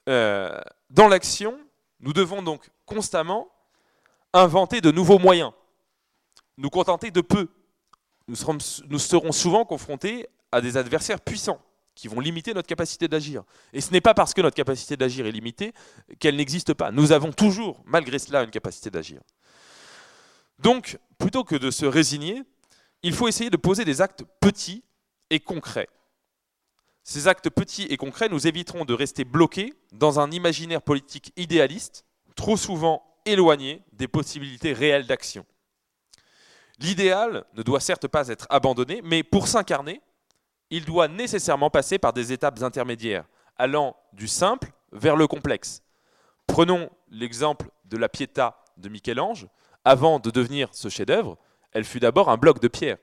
Euh, dans l'action, nous devons donc constamment inventer de nouveaux moyens, nous contenter de peu. Nous nous serons souvent confrontés à des adversaires puissants qui vont limiter notre capacité d'agir. Et ce n'est pas parce que notre capacité d'agir est limitée qu'elle n'existe pas. Nous avons toujours, malgré cela, une capacité d'agir. Donc, plutôt que de se résigner, il faut essayer de poser des actes petits et concrets. Ces actes petits et concrets nous éviteront de rester bloqués dans un imaginaire politique idéaliste, trop souvent éloigné des possibilités réelles d'action. L'idéal ne doit certes pas être abandonné, mais pour s'incarner, il doit nécessairement passer par des étapes intermédiaires, allant du simple vers le complexe. Prenons l'exemple de la Pietà de Michel-Ange. Avant de devenir ce chef-d'œuvre, elle fut d'abord un bloc de pierre.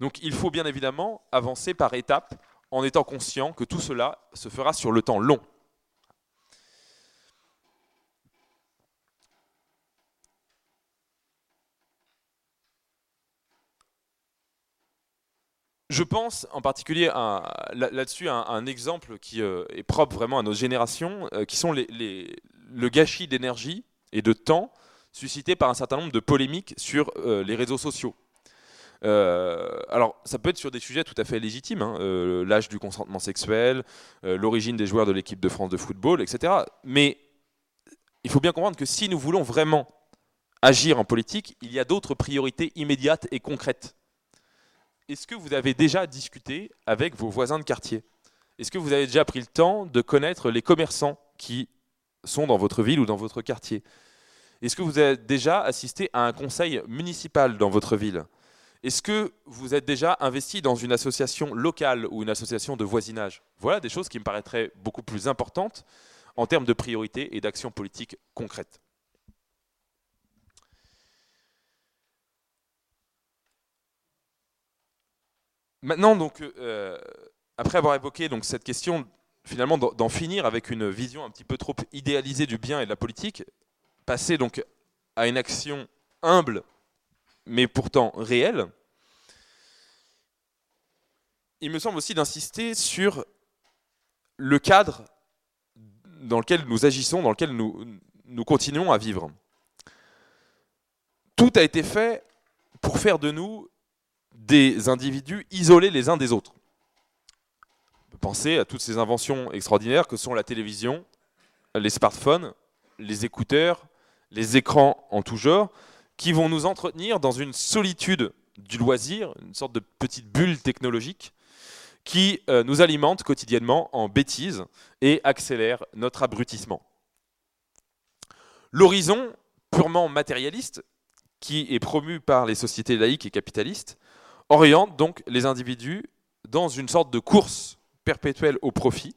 Donc il faut bien évidemment avancer par étapes en étant conscient que tout cela se fera sur le temps long. Je pense en particulier là-dessus à un, exemple qui euh, est propre vraiment à nos générations, euh, qui sont le gâchis d'énergie et de temps suscité par un certain nombre de polémiques sur euh, les réseaux sociaux. alors, ça peut être sur des sujets tout à fait légitimes, hein, l'âge du consentement sexuel, l'origine des joueurs de l'équipe de France de football, etc. Mais il faut bien comprendre que si nous voulons vraiment agir en politique, il y a d'autres priorités immédiates et concrètes est-ce que vous avez déjà discuté avec vos voisins de quartier? Est-ce que vous avez déjà pris le temps de connaître les commerçants qui sont dans votre ville ou dans votre quartier? Est-ce que vous avez déjà assisté à un conseil municipal dans votre ville? Est-ce que vous êtes déjà investi dans une association locale ou une association de voisinage? Voilà des choses qui me paraîtraient beaucoup plus importantes en termes de priorité et d'action politique concrète. Maintenant, donc, euh, après avoir évoqué cette question, finalement, d'en finir avec une vision un petit peu trop idéalisée du bien et de la politique, passer donc à une action humble, mais pourtant réelle, il me semble aussi d'insister sur le cadre dans lequel nous agissons, dans lequel nous, continuons à vivre. Tout a été fait pour faire de nous des individus isolés les uns des autres. Pensez à toutes ces inventions extraordinaires que sont la télévision, les smartphones, les écouteurs, les écrans en tout genre, qui vont nous entretenir dans une solitude du loisir, une sorte de petite bulle technologique qui euh, nous alimente quotidiennement en bêtises et accélère notre abrutissement. L'horizon purement matérialiste, qui est promu par les sociétés laïques et capitalistes, oriente donc les individus dans une sorte de course perpétuelle au profit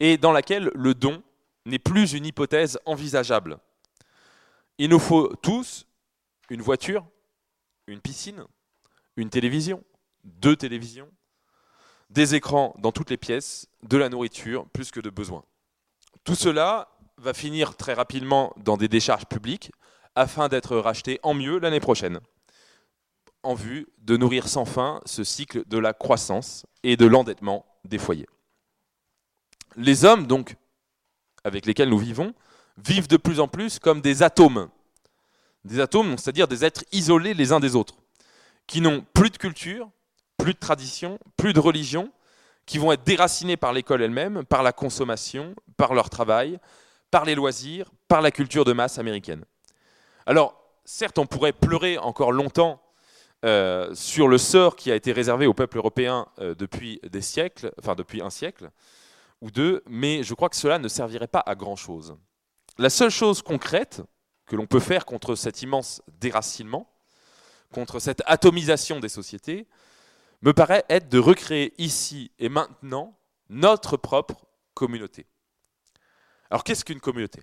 et dans laquelle le don n'est plus une hypothèse envisageable. Il nous faut tous une voiture, une piscine, une télévision, deux télévisions, des écrans dans toutes les pièces, de la nourriture plus que de besoin. Tout cela va finir très rapidement dans des décharges publiques afin d'être racheté en mieux l'année prochaine, en vue de nourrir sans fin ce cycle de la croissance et de l'endettement des foyers. Les hommes, donc, avec lesquels nous vivons, vivent de plus en plus comme des atomes. Des atomes, c'est-à-dire des êtres isolés les uns des autres, qui n'ont plus de culture, plus de tradition, plus de religion, qui vont être déracinés par l'école elle-même, par la consommation, par leur travail, par les loisirs, par la culture de masse américaine. Alors, certes, on pourrait pleurer encore longtemps euh, sur le sort qui a été réservé au peuple européen euh, depuis des siècles, enfin depuis un siècle ou deux, mais je crois que cela ne servirait pas à grand-chose. La seule chose concrète que l'on peut faire contre cet immense déracinement, contre cette atomisation des sociétés, me paraît être de recréer ici et maintenant notre propre communauté. Alors qu'est-ce qu'une communauté?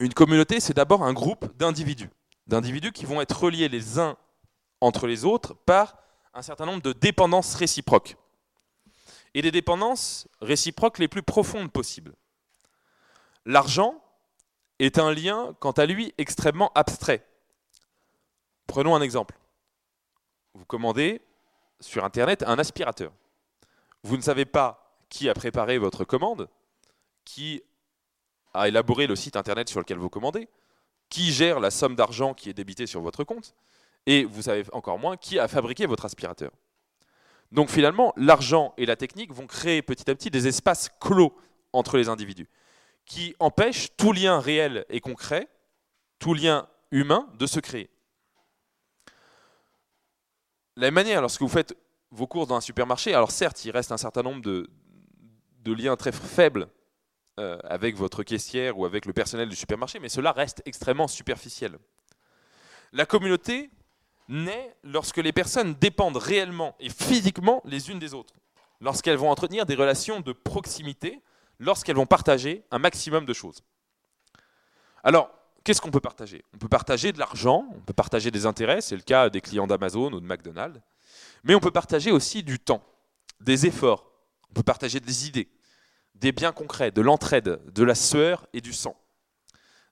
Une communauté, c'est d'abord un groupe d'individus, d'individus qui vont être reliés les uns entre les autres par un certain nombre de dépendances réciproques. Et des dépendances réciproques les plus profondes possibles. L'argent est un lien, quant à lui, extrêmement abstrait. Prenons un exemple. Vous commandez sur Internet un aspirateur. Vous ne savez pas qui a préparé votre commande, qui a élaboré le site Internet sur lequel vous commandez, qui gère la somme d'argent qui est débitée sur votre compte, et vous savez encore moins qui a fabriqué votre aspirateur. Donc finalement, l'argent et la technique vont créer petit à petit des espaces clos entre les individus, qui empêchent tout lien réel et concret, tout lien humain de se créer. La même manière, lorsque vous faites vos courses dans un supermarché, alors certes, il reste un certain nombre de, liens très faibles euh, avec votre caissière ou avec le personnel du supermarché, mais cela reste extrêmement superficiel. La communauté naît lorsque les personnes dépendent réellement et physiquement les unes des autres, lorsqu'elles vont entretenir des relations de proximité, lorsqu'elles vont partager un maximum de choses. Alors, qu'est-ce qu'on peut partager? On peut partager de l'argent, on peut partager des intérêts, c'est le cas des clients d'Amazon ou de McDonald's, mais on peut partager aussi du temps, des efforts, on peut partager des idées, des biens concrets, de l'entraide, de la sueur et du sang,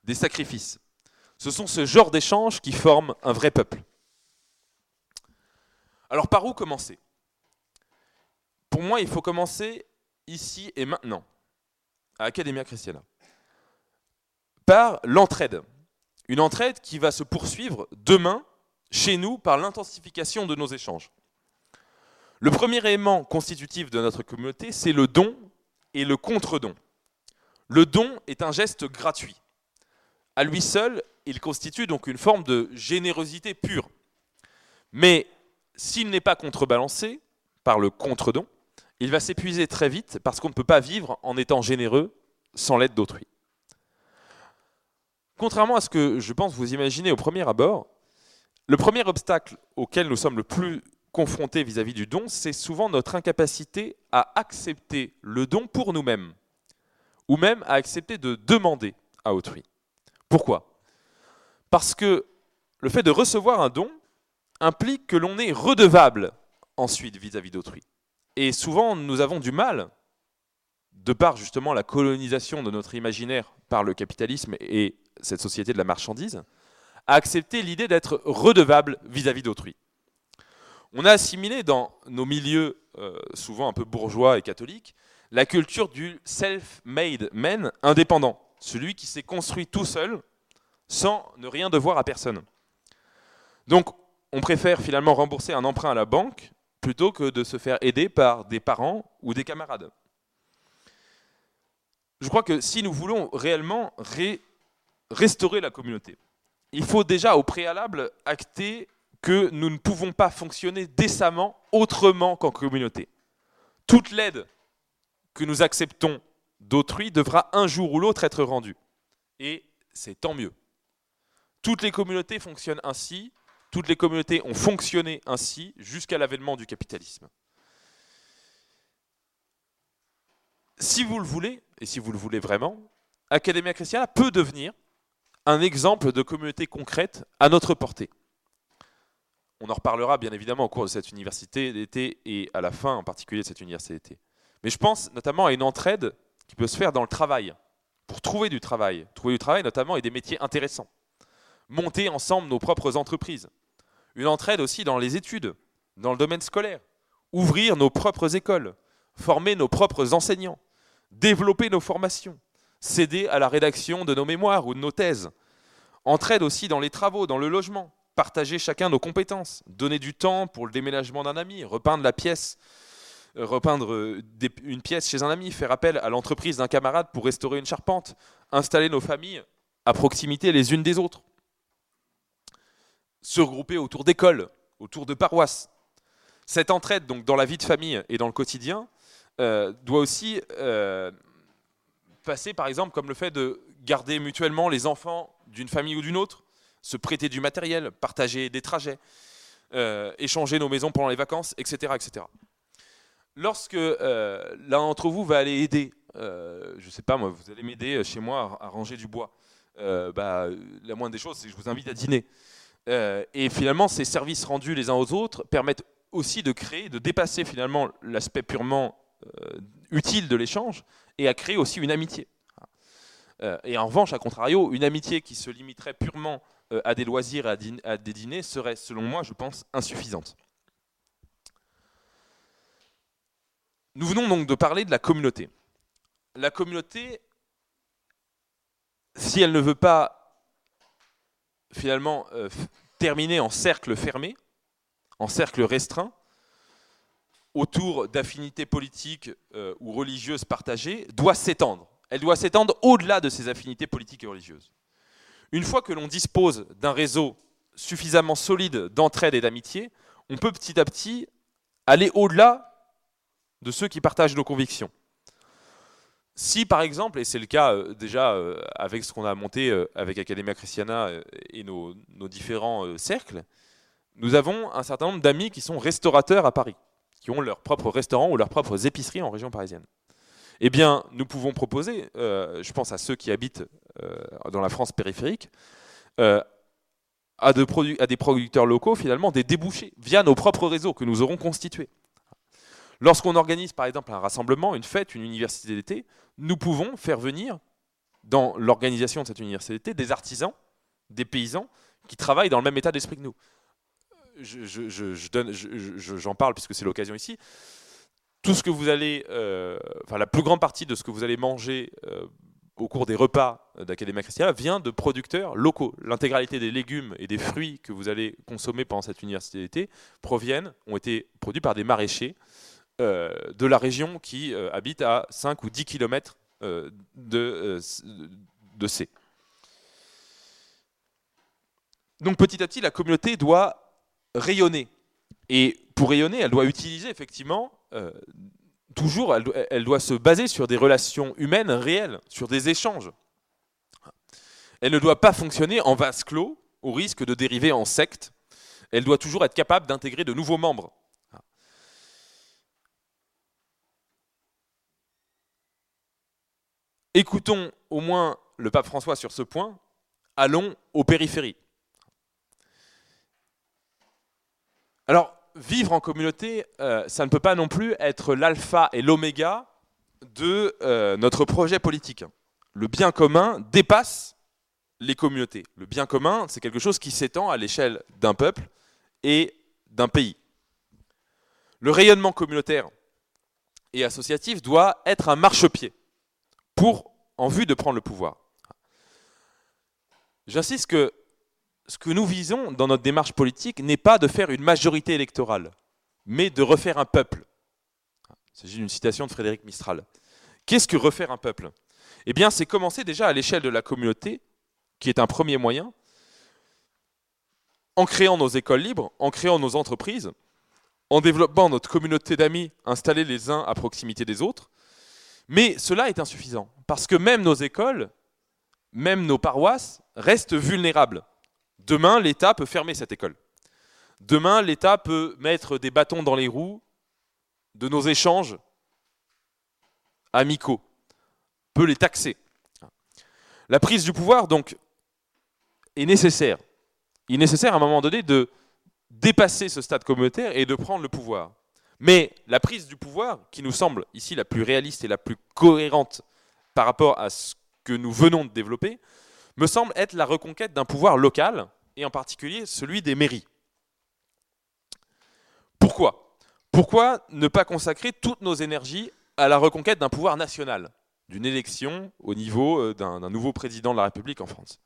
des sacrifices. Ce sont ce genre d'échanges qui forment un vrai peuple. Alors par où commencer? Pour moi, il faut commencer ici et maintenant, à Academia Christiana par l'entraide. Une entraide qui va se poursuivre demain chez nous par l'intensification de nos échanges. Le premier élément constitutif de notre communauté, c'est le don et le contre-don. Le don est un geste gratuit. À lui seul, il constitue donc une forme de générosité pure. Mais s'il n'est pas contrebalancé par le contre-don, il va s'épuiser très vite parce qu'on ne peut pas vivre en étant généreux sans l'aide d'autrui. Contrairement à ce que je pense vous imaginez au premier abord, le premier obstacle auquel nous sommes le plus confrontés vis-à-vis du don, c'est souvent notre incapacité à accepter le don pour nous-mêmes, ou même à accepter de demander à autrui. Pourquoi? Parce que le fait de recevoir un don implique que l'on est redevable ensuite vis-à-vis d'autrui. Et souvent, nous avons du mal, de par justement la colonisation de notre imaginaire par le capitalisme et cette société de la marchandise, a accepté l'idée d'être redevable vis-à-vis d'autrui. On a assimilé dans nos milieux, euh, souvent un peu bourgeois et catholiques, la culture du self-made man indépendant, celui qui s'est construit tout seul sans ne rien devoir à personne. Donc on préfère finalement rembourser un emprunt à la banque plutôt que de se faire aider par des parents ou des camarades. Je crois que si nous voulons réellement ré restaurer la communauté. Il faut déjà au préalable acter que nous ne pouvons pas fonctionner décemment autrement qu'en communauté. Toute l'aide que nous acceptons d'autrui devra un jour ou l'autre être rendue. Et c'est tant mieux. Toutes les communautés fonctionnent ainsi, toutes les communautés ont fonctionné ainsi jusqu'à l'avènement du capitalisme. si vous le voulez, et si vous le voulez vraiment, Academia Christiana peut devenir un exemple de communauté concrète à notre portée. On en reparlera bien évidemment au cours de cette université d'été et à la fin en particulier de cette université d'été. Mais je pense notamment à une entraide qui peut se faire dans le travail, pour trouver du travail, trouver du travail notamment et des métiers intéressants. Monter ensemble nos propres entreprises. Une entraide aussi dans les études, dans le domaine scolaire. Ouvrir nos propres écoles, former nos propres enseignants, développer nos formations, céder à la rédaction de nos mémoires ou de nos thèses. Entraide aussi dans les travaux, dans le logement, partager chacun nos compétences, donner du temps pour le déménagement d'un ami, repeindre la pièce euh, repeindre euh, une pièce chez un ami, faire appel à l'entreprise d'un camarade pour restaurer une charpente, installer nos familles à proximité les unes des autres, se regrouper autour d'écoles, autour de paroisses. Cette entraide, donc dans la vie de famille et dans le quotidien, euh, doit aussi passer, par exemple, comme le fait de garder mutuellement les enfants d'une famille ou d'une autre, se prêter du matériel, partager des trajets, échanger nos maisons pendant les vacances, etc., etc lorsque euh, l'un d'entre vous va aller aider, euh, je ne sais pas vous allez m'aider chez moi à, ranger du bois, euh, bah, la moindre des choses, c'est que je vous invite à dîner. Et finalement, ces services rendus les uns aux autres permettent aussi de créer, de dépasser finalement l'aspect purement utile de l'échange et à créer aussi une amitié. et en revanche, à contrario, une amitié qui se limiterait purement à des loisirs et à des dîners serait, selon moi, je pense, insuffisante. Nous venons donc de parler de la communauté. La communauté, si elle ne veut pas finalement euh, terminer en cercle fermé, en cercle restreint, autour d'affinités politiques euh, ou religieuses partagées, doit s'étendre. Elle doit s'étendre au-delà de ces affinités politiques et religieuses. Une fois que l'on dispose d'un réseau suffisamment solide d'entraide et d'amitié, on peut petit à petit aller au-delà de ceux qui partagent nos convictions. Si par exemple, et c'est le cas euh, déjà euh, avec ce qu'on a monté euh, avec Academia Christiana et nos, différents cercles, nous avons un certain nombre d'amis qui sont restaurateurs à Paris, qui ont leur propre restaurant ou leurs propres épiceries en région parisienne. Eh bien, nous pouvons proposer, je pense à ceux qui habitent dans la France périphérique, à des producteurs locaux finalement des débouchés via nos propres réseaux que nous aurons constitués. Lorsqu'on organise par exemple un rassemblement, une fête, une université d'été, nous pouvons faire venir dans l'organisation de cette université d'été des artisans, des paysans qui travaillent dans le même état d'esprit que nous. J'en parle puisque c'est l'occasion ici. Tout ce que vous allez, euh, la plus grande partie de ce que vous allez manger euh, au cours des repas d'Académie Christiana vient de producteurs locaux. L'intégralité des légumes et des fruits que vous allez consommer pendant cette université d'été proviennent, ont été produits par des maraîchers de la région qui euh, habite à 5 ou 10 km euh, de, de C. Donc petit à petit, la communauté doit rayonner. Et pour rayonner, elle doit utiliser effectivement, toujours, elle doit, se baser sur des relations humaines réelles, sur des échanges. Elle ne doit pas fonctionner en vase clos, au risque de dériver en secte. Elle doit toujours être capable d'intégrer de nouveaux membres. Écoutons au moins le pape François sur ce point, allons aux périphéries. Alors, vivre en communauté, euh, ça ne peut pas non plus être l'alpha et l'oméga de euh, notre projet politique. Le bien commun dépasse les communautés. Le bien commun, c'est quelque chose qui s'étend à l'échelle d'un peuple et d'un pays. Le rayonnement communautaire et associatif doit être un marchepied pour, en vue de prendre le pouvoir. J'insiste que ce que nous visons dans notre démarche politique n'est pas de faire une majorité électorale, mais de refaire un peuple. Il s'agit d'une citation de Frédéric Mistral. Qu'est-ce que refaire un peuple? Eh bien, c'est commencer déjà à l'échelle de la communauté, qui est un premier moyen, en créant nos écoles libres, en créant nos entreprises, en développant notre communauté d'amis installés les uns à proximité des autres, mais cela est insuffisant, parce que même nos écoles, même nos paroisses restent vulnérables. Demain, l'État peut fermer cette école. Demain, l'État peut mettre des bâtons dans les roues de nos échanges amicaux, peut les taxer. La prise du pouvoir, donc, est nécessaire. Il est nécessaire à un moment donné de dépasser ce stade communautaire et de prendre le pouvoir. Mais la prise du pouvoir, qui nous semble ici la plus réaliste et la plus cohérente par rapport à ce que nous venons de développer, me semble être la reconquête d'un pouvoir local, et en particulier celui des mairies. Pourquoi? Pourquoi ne pas consacrer toutes nos énergies à la reconquête d'un pouvoir national, d'une élection au niveau euh, d'un nouveau président de la République en France?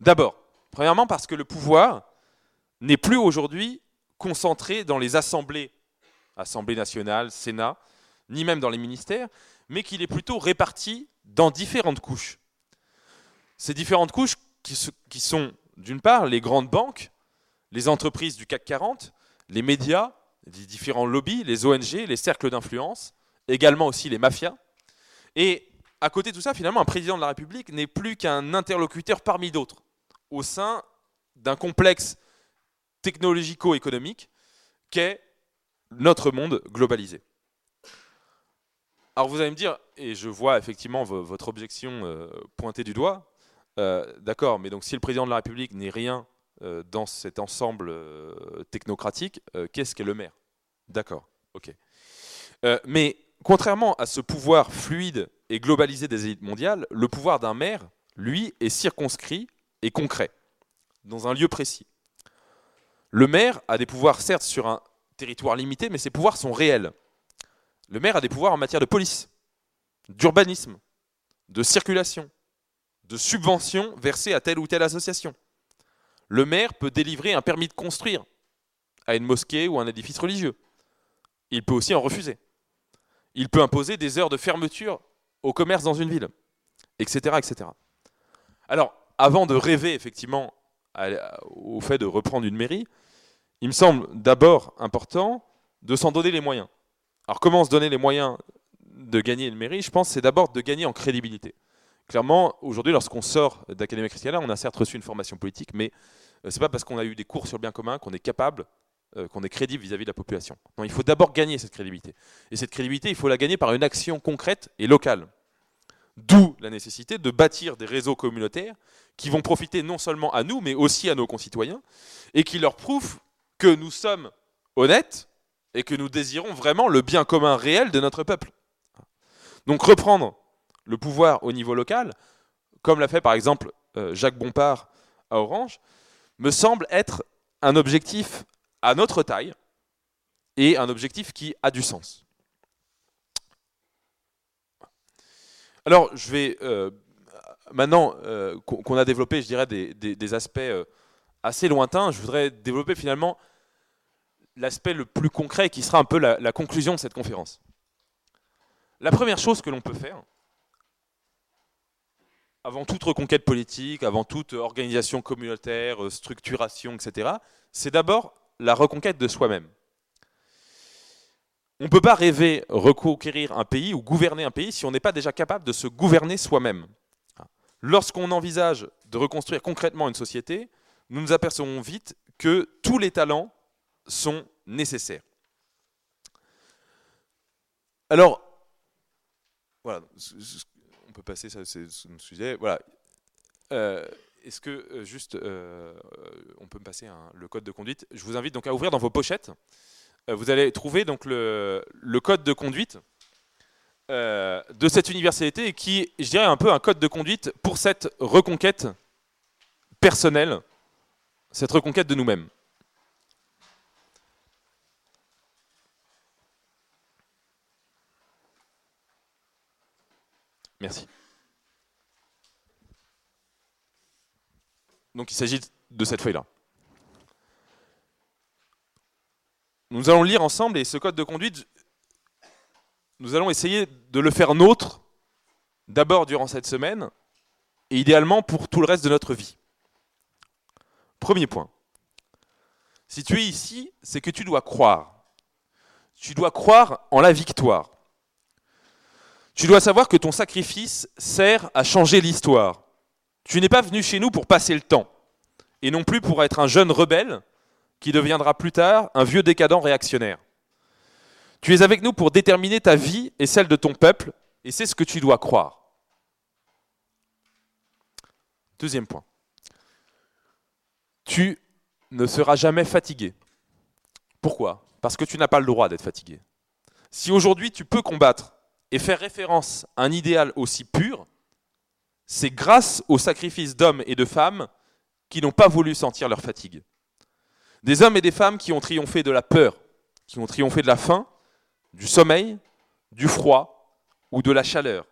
D'abord, premièrement parce que le pouvoir n'est plus aujourd'hui concentré dans les assemblées, Assemblée nationale, Sénat, ni même dans les ministères, mais qu'il est plutôt réparti dans différentes couches. Ces différentes couches qui, sont, d'une part, les grandes banques, les entreprises du CAC 40, les médias, les différents lobbies, les ONG, les cercles d'influence, également aussi les mafias. Et à côté de tout ça, finalement, un président de la République n'est plus qu'un interlocuteur parmi d'autres, au sein d'un complexe technologico-économique qu'est notre monde globalisé. Alors vous allez me dire, et je vois effectivement votre objection euh, pointée du doigt, euh, d'accord, mais donc si le président de la République n'est rien euh, dans cet ensemble technocratique, qu'est-ce qu'est le maire? D'accord, ok. mais contrairement à ce pouvoir fluide et globalisé des élites mondiales, le pouvoir d'un maire, lui, est circonscrit et concret, dans un lieu précis. Le maire a des pouvoirs, certes, sur un territoire limité, mais ces pouvoirs sont réels. Le maire a des pouvoirs en matière de police, d'urbanisme, de circulation, de subventions versées à telle ou telle association. Le maire peut délivrer un permis de construire à une mosquée ou un édifice religieux. Il peut aussi en refuser. Il peut imposer des heures de fermeture au commerce dans une ville, etc. etc. Alors, avant de rêver effectivement au fait de reprendre une mairie, il me semble d'abord important de s'en donner les moyens. Alors comment se donner les moyens de gagner une mairie? Je pense c'est d'abord de gagner en crédibilité. Clairement, aujourd'hui, lorsqu'on sort d'Académie Christiana, on a certes reçu une formation politique, mais euh, ce n'est pas parce qu'on a eu des cours sur le bien commun qu'on est capable, euh, qu'on est crédible vis-à-vis de la population. Il faut d'abord gagner cette crédibilité. Et cette crédibilité, il faut la gagner par une action concrète et locale. D'où la nécessité de bâtir des réseaux communautaires qui vont profiter non seulement à nous, mais aussi à nos concitoyens, et qui leur prouvent que nous sommes honnêtes et que nous désirons vraiment le bien commun réel de notre peuple. Donc reprendre le pouvoir au niveau local, comme l'a fait par exemple euh, Jacques Bompard à Orange, me semble être un objectif à notre taille et un objectif qui a du sens. Alors, je vais euh, maintenant euh, qu'on a développé, je dirais, des, aspects assez lointains, je voudrais développer finalement l'aspect le plus concret qui sera un peu la, conclusion de cette conférence. La première chose que l'on peut faire, avant toute reconquête politique, avant toute organisation communautaire, euh, structuration, etc., c'est d'abord la reconquête de soi-même. On ne peut pas rêver reconquérir un pays ou gouverner un pays si on n'est pas déjà capable de se gouverner soi-même. Lorsqu'on envisage de reconstruire concrètement une société, nous nous apercevons vite que tous les talents sont nécessaires. Alors, voilà, on peut passer, ça c'est un sujet. Voilà. Euh, est-ce que euh, juste, euh, on peut me passer le code de conduite? Je vous invite donc à ouvrir dans vos pochettes. vous allez trouver donc le, code de conduite de cette université qui, je dirais, un peu un code de conduite pour cette reconquête personnelle cette reconquête de nous-mêmes. Merci. Donc il s'agit de cette feuille-là. Nous allons lire ensemble et ce code de conduite, nous allons essayer de le faire nôtre, d'abord durant cette semaine, et idéalement pour tout le reste de notre vie. Premier point. Si tu es ici, c'est que tu dois croire. Tu dois croire en la victoire. Tu dois savoir que ton sacrifice sert à changer l'histoire. Tu n'es pas venu chez nous pour passer le temps, et non plus pour être un jeune rebelle qui deviendra plus tard un vieux décadent réactionnaire. Tu es avec nous pour déterminer ta vie et celle de ton peuple et c'est ce que tu dois croire. Deuxième point. Tu ne seras jamais fatigué. Pourquoi? Parce que tu n'as pas le droit d'être fatigué. Si aujourd'hui tu peux combattre et faire référence à un idéal aussi pur, c'est grâce au sacrifice d'hommes et de femmes qui n'ont pas voulu sentir leur fatigue. Des hommes et des femmes qui ont triomphé de la peur, qui ont triomphé de la faim, du sommeil, du froid ou de la chaleur.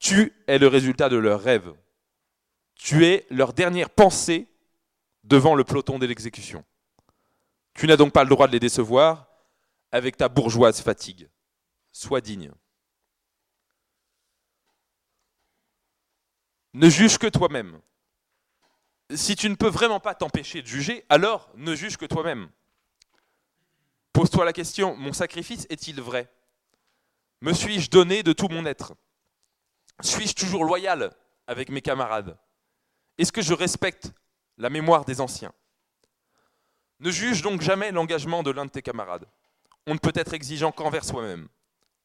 Tu es le résultat de leurs rêves. Tu es leur dernière pensée devant le peloton de l'exécution. Tu n'as donc pas le droit de les décevoir avec ta bourgeoise fatigue. Sois digne. Ne juge que toi-même. Si tu ne peux vraiment pas t'empêcher de juger, alors ne juge que toi-même. Pose-toi la question, mon sacrifice est-il vrai? Me suis-je donné de tout mon être? Suis-je toujours loyal avec mes camarades? Est-ce que je respecte la mémoire des anciens? Ne juge donc jamais l'engagement de l'un de tes camarades. On ne peut être exigeant qu'envers soi-même.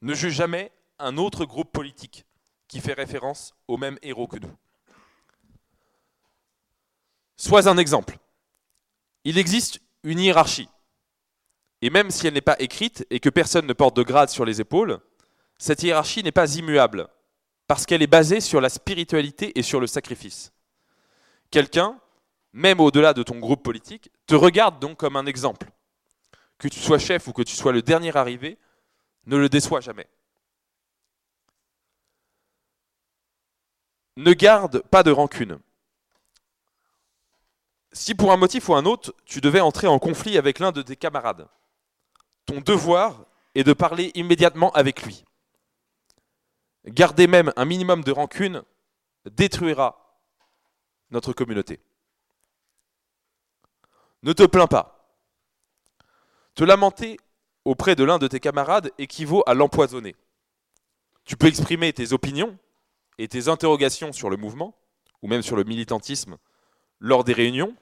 Ne juge jamais un autre groupe politique qui fait référence au même héros que nous. Sois un exemple. Il existe une hiérarchie. Et même si elle n'est pas écrite et que personne ne porte de grade sur les épaules, cette hiérarchie n'est pas immuable, parce qu'elle est basée sur la spiritualité et sur le sacrifice. Quelqu'un, même au-delà de ton groupe politique, te regarde donc comme un exemple. Que tu sois chef ou que tu sois le dernier arrivé, ne le déçois jamais. Ne garde pas de rancune. Si pour un motif ou un autre, tu devais entrer en conflit avec l'un de tes camarades, ton devoir est de parler immédiatement avec lui. Garder même un minimum de rancune détruira notre communauté. Ne te plains pas. Te lamenter auprès de l'un de tes camarades équivaut à l'empoisonner. Tu peux exprimer tes opinions et tes interrogations sur le mouvement, ou même sur le militantisme, lors des réunions,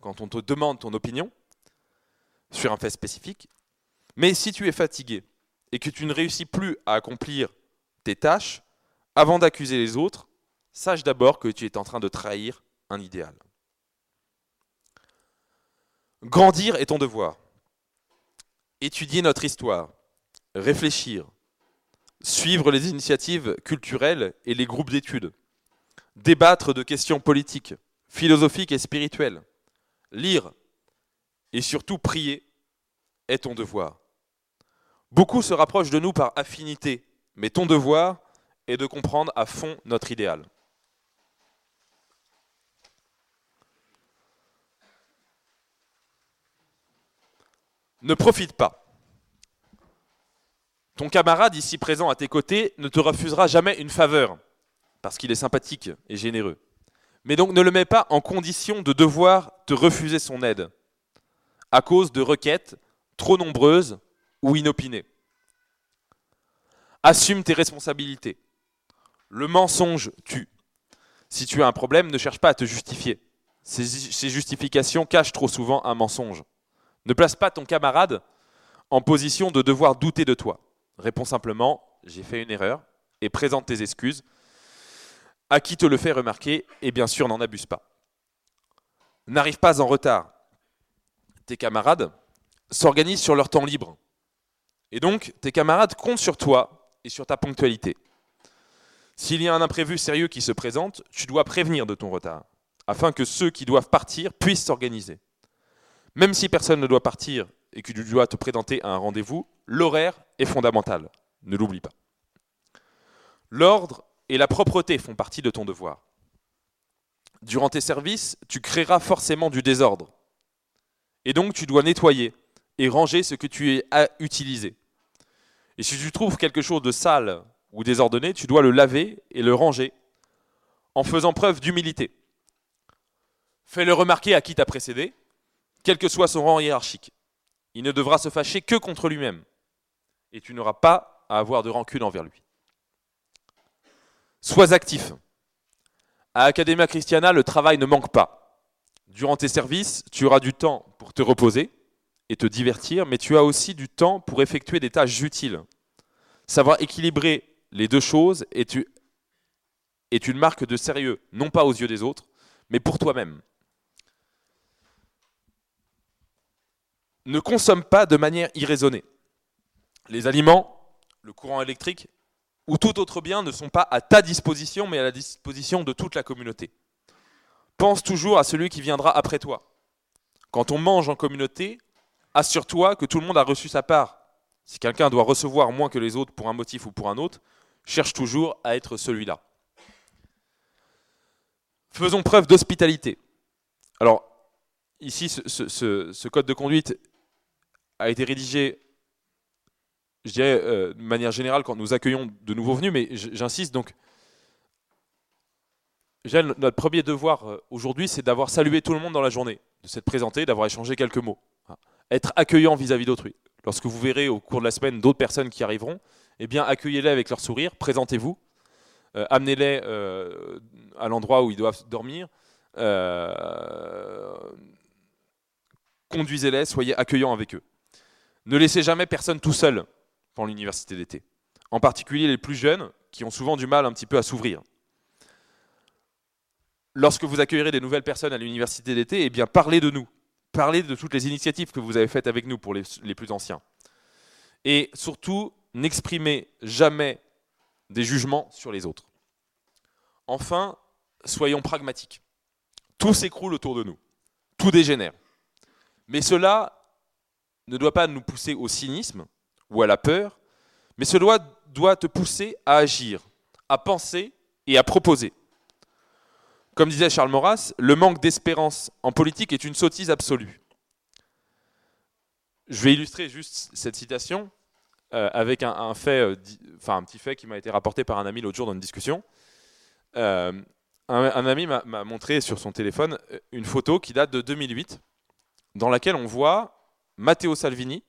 quand on te demande ton opinion sur un fait spécifique, mais si tu es fatigué et que tu ne réussis plus à accomplir tes tâches, avant d'accuser les autres, sache d'abord que tu es en train de trahir un idéal. Grandir est ton devoir. Étudier notre histoire, réfléchir, suivre les initiatives culturelles et les groupes d'études, débattre de questions politiques, philosophiques et spirituelles, lire et surtout prier est ton devoir. Beaucoup se rapprochent de nous par affinité, mais ton devoir est de comprendre à fond notre idéal. Ne profite pas. Ton camarade ici présent à tes côtés ne te refusera jamais une faveur, parce qu'il est sympathique et généreux. Mais donc ne le mets pas en condition de devoir te refuser son aide, à cause de requêtes trop nombreuses ou inopiné. Assume tes responsabilités. Le mensonge tue. Si tu as un problème, ne cherche pas à te justifier. Ces, justifications cachent trop souvent un mensonge. Ne place pas ton camarade en position de devoir douter de toi. Réponds simplement j'ai fait une erreur et présente tes excuses. À qui te le fait remarquer et bien sûr n'en abuse pas. N'arrive pas en retard. Tes camarades s'organisent sur leur temps libre. Et donc, tes camarades comptent sur toi et sur ta ponctualité. S'il y a un imprévu sérieux qui se présente, tu dois prévenir de ton retard, afin que ceux qui doivent partir puissent s'organiser. Même si personne ne doit partir et que tu dois te présenter à un rendez-vous, l'horaire est fondamental. Ne l'oublie pas. L'ordre et la propreté font partie de ton devoir. Durant tes services, tu créeras forcément du désordre. Et donc tu dois nettoyer et ranger ce que tu as utilisé. Et si tu trouves quelque chose de sale ou désordonné, tu dois le laver et le ranger en faisant preuve d'humilité. Fais-le remarquer à qui t'a précédé, quel que soit son rang hiérarchique. Il ne devra se fâcher que contre lui-même. Et tu n'auras pas à avoir de rancune envers lui. Sois actif. À Academia Christiana, le travail ne manque pas. Durant tes services, tu auras du temps pour te reposer et te divertir, mais tu as aussi du temps pour effectuer des tâches utiles. Savoir équilibrer les deux choses est, une marque de sérieux, non pas aux yeux des autres, mais pour toi-même. Ne consomme pas de manière irraisonnée. Les aliments, le courant électrique ou tout autre bien ne sont pas à ta disposition, mais à la disposition de toute la communauté. Pense toujours à celui qui viendra après toi. Quand on mange en communauté, assure-toi que tout le monde a reçu sa part. Si quelqu'un doit recevoir moins que les autres pour un motif ou pour un autre, cherche toujours à être celui-là. Faisons preuve d'hospitalité. Alors, ici, ce, code de conduite a été rédigé, je dirais, euh, de manière générale quand nous accueillons de nouveaux venus, mais j'insiste donc. Notre premier devoir euh, aujourd'hui, c'est d'avoir salué tout le monde dans la journée, de s'être présenté, d'avoir échangé quelques mots. Être accueillant vis-à-vis d'autrui. Lorsque vous verrez au cours de la semaine d'autres personnes qui arriveront, eh bien, accueillez-les avec leur sourire, présentez-vous, euh, amenez-les à l'endroit où ils doivent dormir. conduisez-les, soyez accueillants avec eux. Ne laissez jamais personne tout seul pendant l'université d'été. En particulier les plus jeunes, qui ont souvent du mal un petit peu à s'ouvrir. Lorsque vous accueillerez des nouvelles personnes à l'université d'été, eh bien parlez de nous. Parlez de toutes les initiatives que vous avez faites avec nous pour les, les plus anciens. Et surtout, n'exprimez jamais des jugements sur les autres. Enfin, soyons pragmatiques. Tout s'écroule autour de nous. Tout dégénère. Mais cela ne doit pas nous pousser au cynisme ou à la peur, mais cela doit te pousser à agir, à penser et à proposer. Comme disait Charles Maurras, le manque d'espérance en politique est une sottise absolue. Je vais illustrer juste cette citation euh, avec un, fait, euh, un petit fait qui m'a été rapporté par un ami l'autre jour dans une discussion. Euh, un, ami m'a montré sur son téléphone une photo qui date de 2008, dans laquelle on voit Matteo Salvini,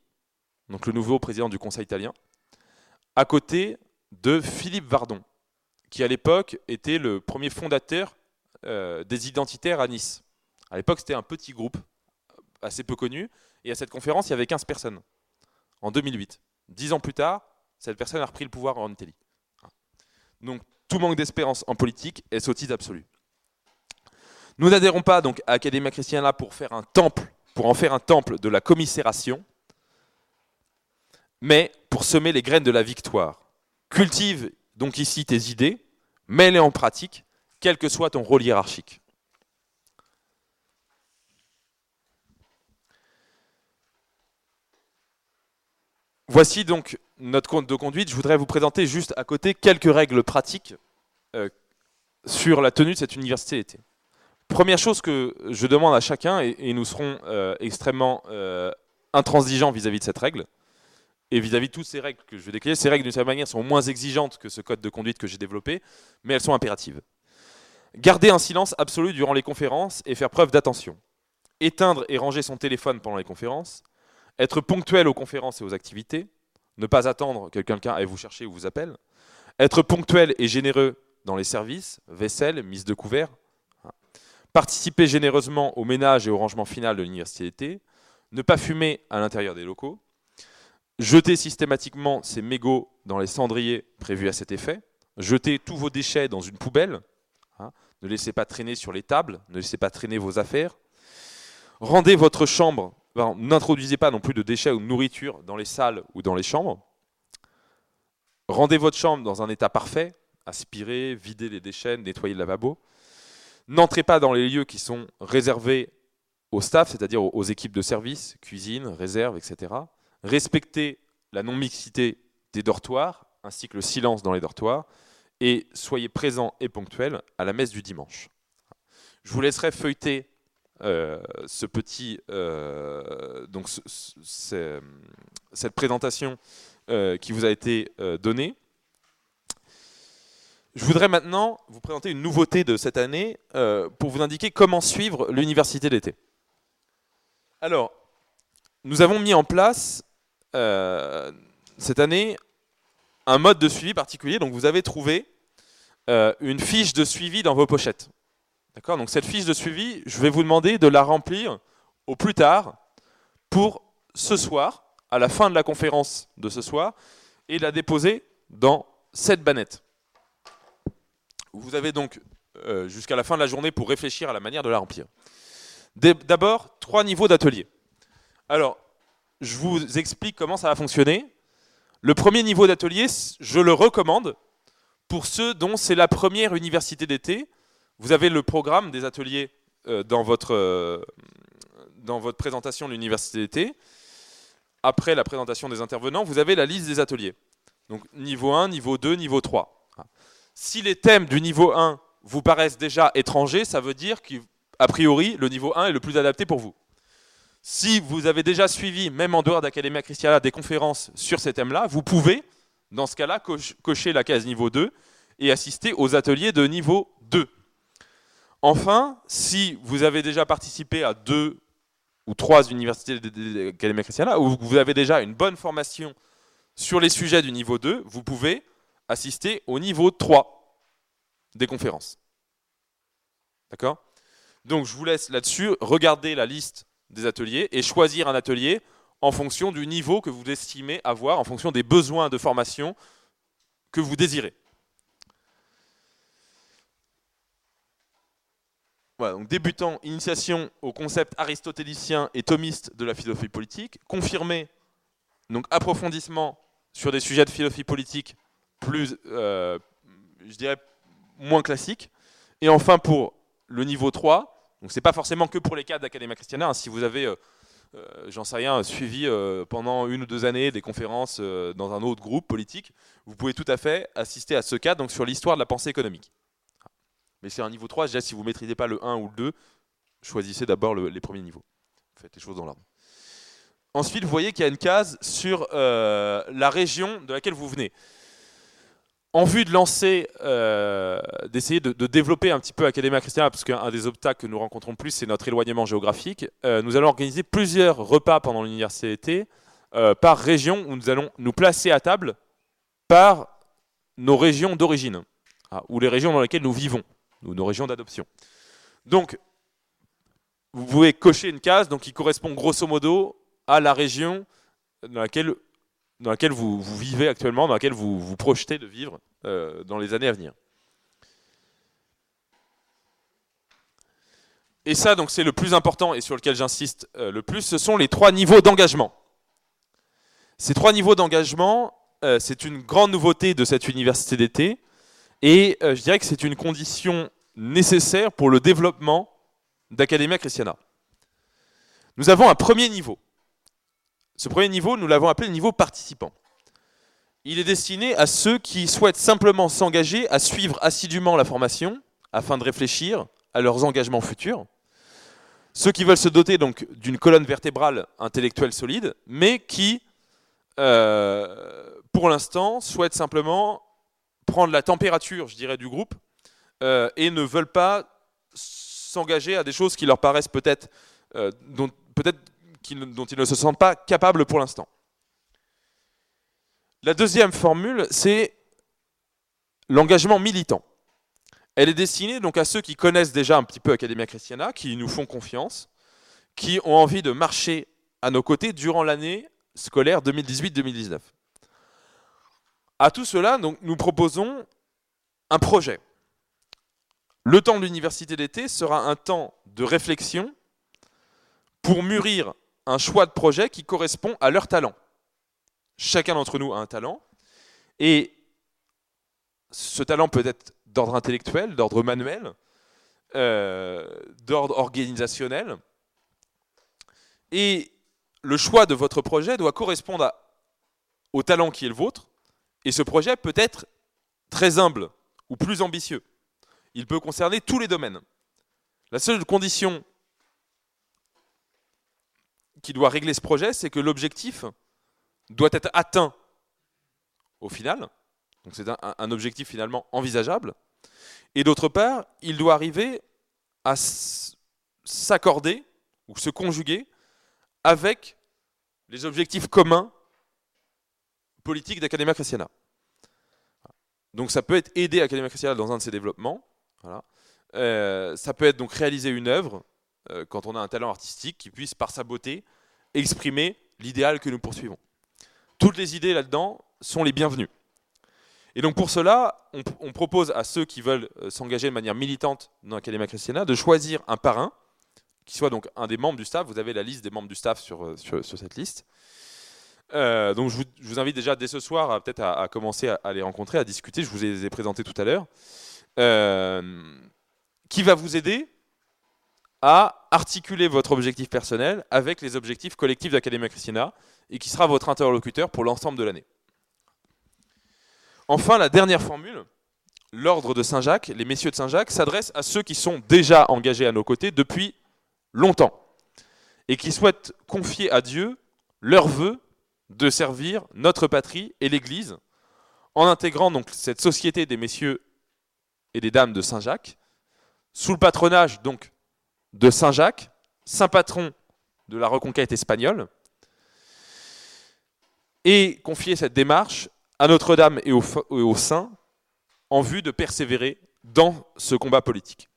donc le nouveau président du Conseil italien, à côté de Philippe Vardon, qui à l'époque était le premier fondateur euh, des identitaires à Nice. À l'époque, c'était un petit groupe, assez peu connu, et à cette conférence, il y avait 15 personnes, en 2008. Dix ans plus tard, cette personne a repris le pouvoir en Italie. Donc, tout manque d'espérance en politique est sottise absolue. Nous n'adhérons pas donc à Academia Christiana pour faire un temple pour en faire un temple de la commisération, mais pour semer les graines de la victoire. Cultive donc ici tes idées, mets-les en pratique, quel que soit ton rôle hiérarchique. Voici donc notre compte de conduite. Je voudrais vous présenter juste à côté quelques règles pratiques euh, sur la tenue de cette université d'été. Première chose que je demande à chacun, et, nous serons euh, extrêmement euh, intransigeants vis-à-vis de cette règle, et vis-à-vis de toutes ces règles que je vais décrire, ces règles d'une certaine manière sont moins exigeantes que ce code de conduite que j'ai développé, mais elles sont impératives. Garder un silence absolu durant les conférences et faire preuve d'attention. Éteindre et ranger son téléphone pendant les conférences. Être ponctuel aux conférences et aux activités. Ne pas attendre que quelqu'un aille vous chercher ou vous appelle. Être ponctuel et généreux dans les services, vaisselle, mise de couvert, participer généreusement au ménage et au rangement final de l'université d'été, ne pas fumer à l'intérieur des locaux, jeter systématiquement ses mégots dans les cendriers prévus à cet effet, jeter tous vos déchets dans une poubelle, hein, ne laissez pas traîner sur les tables, ne laissez pas traîner vos affaires, rendez votre chambre, n'introduisez pas non plus de déchets ou de nourriture dans les salles ou dans les chambres, rendez votre chambre dans un état parfait, aspirez, videz les déchets, nettoyez le lavabo, N'entrez pas dans les lieux qui sont réservés au staff, c'est-à-dire aux équipes de service, cuisine, réserve, etc. Respectez la non-mixité des dortoirs, ainsi que le silence dans les dortoirs, et soyez présents et ponctuels à la messe du dimanche. Je vous laisserai feuilleter euh, ce petit, euh, donc cette présentation euh, qui vous a été donnée. Je voudrais maintenant vous présenter une nouveauté de cette année euh, pour vous indiquer comment suivre l'université d'été. Alors, nous avons mis en place euh, cette année un mode de suivi particulier. Donc, vous avez trouvé euh, une fiche de suivi dans vos pochettes. D'accord? Donc, cette fiche de suivi, je vais vous demander de la remplir au plus tard pour ce soir, à la fin de la conférence de ce soir, et la déposer dans cette bannette. Vous avez donc euh, jusqu'à la fin de la journée pour réfléchir à la manière de la remplir. D'abord, trois niveaux d'atelier. Alors, je vous explique comment ça va fonctionner. Le premier niveau d'atelier, je le recommande pour ceux dont c'est la première université d'été. Vous avez le programme des ateliers euh, dans, votre, euh, dans votre présentation de l'université d'été. Après la présentation des intervenants, vous avez la liste des ateliers. Donc niveau 1, niveau 2, niveau 3. Si les thèmes du niveau 1 vous paraissent déjà étrangers, ça veut dire qu'a priori, le niveau 1 est le plus adapté pour vous. Si vous avez déjà suivi, même en dehors d'Academia Christiana, des conférences sur ces thèmes-là, vous pouvez, dans ce cas-là, cocher la case niveau 2 et assister aux ateliers de niveau 2. Enfin, si vous avez déjà participé à deux ou trois universités d'Academia Christiana, ou vous avez déjà une bonne formation sur les sujets du niveau 2, vous pouvez assister au niveau 3 des conférences. D'accord? Donc je vous laisse là-dessus regarder la liste des ateliers et choisir un atelier en fonction du niveau que vous estimez avoir, en fonction des besoins de formation que vous désirez. Voilà, donc débutant, initiation au concept aristotélicien et thomiste de la philosophie politique, confirmé, donc approfondissement sur des sujets de philosophie politique plus, euh, je dirais, moins classique. Et enfin, pour le niveau 3, donc c'est pas forcément que pour les cadres d'Academia Christiana, hein. si vous avez, euh, euh, j'en sais rien, suivi pendant une ou deux années des conférences dans un autre groupe politique, vous pouvez tout à fait assister à ce cadre donc sur l'histoire de la pensée économique. Mais c'est un niveau 3, déjà si vous ne maîtrisez pas le 1 ou le 2, choisissez d'abord les premiers niveaux. Faites les choses dans l'ordre. Ensuite, vous voyez qu'il y a une case sur la région de laquelle vous venez en vue de lancer, euh, d'essayer de, développer un petit peu Academia Christiana, parce qu'un des obstacles que nous rencontrons plus, c'est notre éloignement géographique, euh, nous allons organiser plusieurs repas pendant l'université euh, par région, où nous allons nous placer à table par nos régions d'origine, ah, ou les régions dans lesquelles nous vivons, ou nos régions d'adoption. Donc, vous pouvez cocher une case donc, qui correspond grosso modo à la région dans laquelle dans laquelle vous, vivez actuellement, dans laquelle vous vous projetez de vivre euh, dans les années à venir. Et ça, donc, c'est le plus important et sur lequel j'insiste euh, le plus, ce sont les trois niveaux d'engagement. Ces trois niveaux d'engagement, euh, c'est une grande nouveauté de cette université d'été, et je dirais que c'est une condition nécessaire pour le développement d'Academia Christiana. Nous avons un premier niveau. Ce premier niveau, nous l'avons appelé le niveau participant. Il est destiné à ceux qui souhaitent simplement s'engager à suivre assidûment la formation afin de réfléchir à leurs engagements futurs. Ceux qui veulent se doter donc d'une colonne vertébrale intellectuelle solide, mais qui, euh, pour l'instant, souhaitent simplement prendre la température, je dirais, du groupe euh, et ne veulent pas s'engager à des choses qui leur paraissent peut-être, euh, peut-être dont ils ne se sentent pas capables pour l'instant. La deuxième formule, c'est l'engagement militant. Elle est destinée donc à ceux qui connaissent déjà un petit peu Academia Christiana, qui nous font confiance, qui ont envie de marcher à nos côtés durant l'année scolaire 2018-2019. À tout cela, nous proposons un projet. Le temps de l'université d'été sera un temps de réflexion pour mûrir un choix de projet qui correspond à leur talent. Chacun d'entre nous a un talent, et ce talent peut être d'ordre intellectuel, d'ordre manuel, euh, d'ordre organisationnel, et le choix de votre projet doit correspondre au talent qui est le vôtre, et ce projet peut être très humble ou plus ambitieux. Il peut concerner tous les domaines. La seule condition qui doit régler ce projet, c'est que l'objectif doit être atteint au final. Donc c'est un, objectif finalement envisageable. Et d'autre part, il doit arriver à s'accorder ou se conjuguer avec les objectifs communs politiques d'Academia Christiana. Donc ça peut être aider Academia Christiana dans un de ses développements. Euh, ça peut être donc réaliser une œuvre euh, quand on a un talent artistique qui puisse, par sa beauté, exprimer l'idéal que nous poursuivons. toutes les idées là-dedans sont les bienvenues. Et donc pour cela, on, propose à ceux qui veulent euh, s'engager de manière militante dans l'Académie Christiana de choisir un parrain, qui soit donc un des membres du staff. Vous avez la liste des membres du staff sur, euh, sur, cette liste. Donc je vous, invite déjà dès ce soir peut-être à, commencer à, les rencontrer, à discuter. Je vous les ai présentés tout à l'heure. qui va vous aider à articuler votre objectif personnel avec les objectifs collectifs d'Académie Christiana et qui sera votre interlocuteur pour l'ensemble de l'année. Enfin, la dernière formule, l'ordre de Saint-Jacques, les messieurs de Saint-Jacques, s'adresse à ceux qui sont déjà engagés à nos côtés depuis longtemps et qui souhaitent confier à Dieu leur vœu de servir notre patrie et l'Église en intégrant donc cette société des messieurs et des dames de Saint-Jacques sous le patronage donc de Saint-Jacques, saint patron de la reconquête espagnole, et confier cette démarche à Notre-Dame et aux, saints en vue de persévérer dans ce combat politique.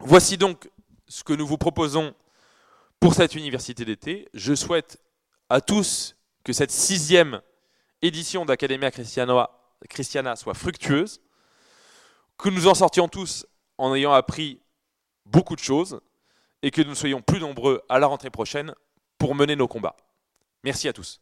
Voici donc ce que nous vous proposons pour cette université d'été. Je souhaite à tous que cette sixième édition d'Academia Christiana soit fructueuse, que nous en sortions tous en ayant appris beaucoup de choses et que nous soyons plus nombreux à la rentrée prochaine pour mener nos combats. Merci à tous.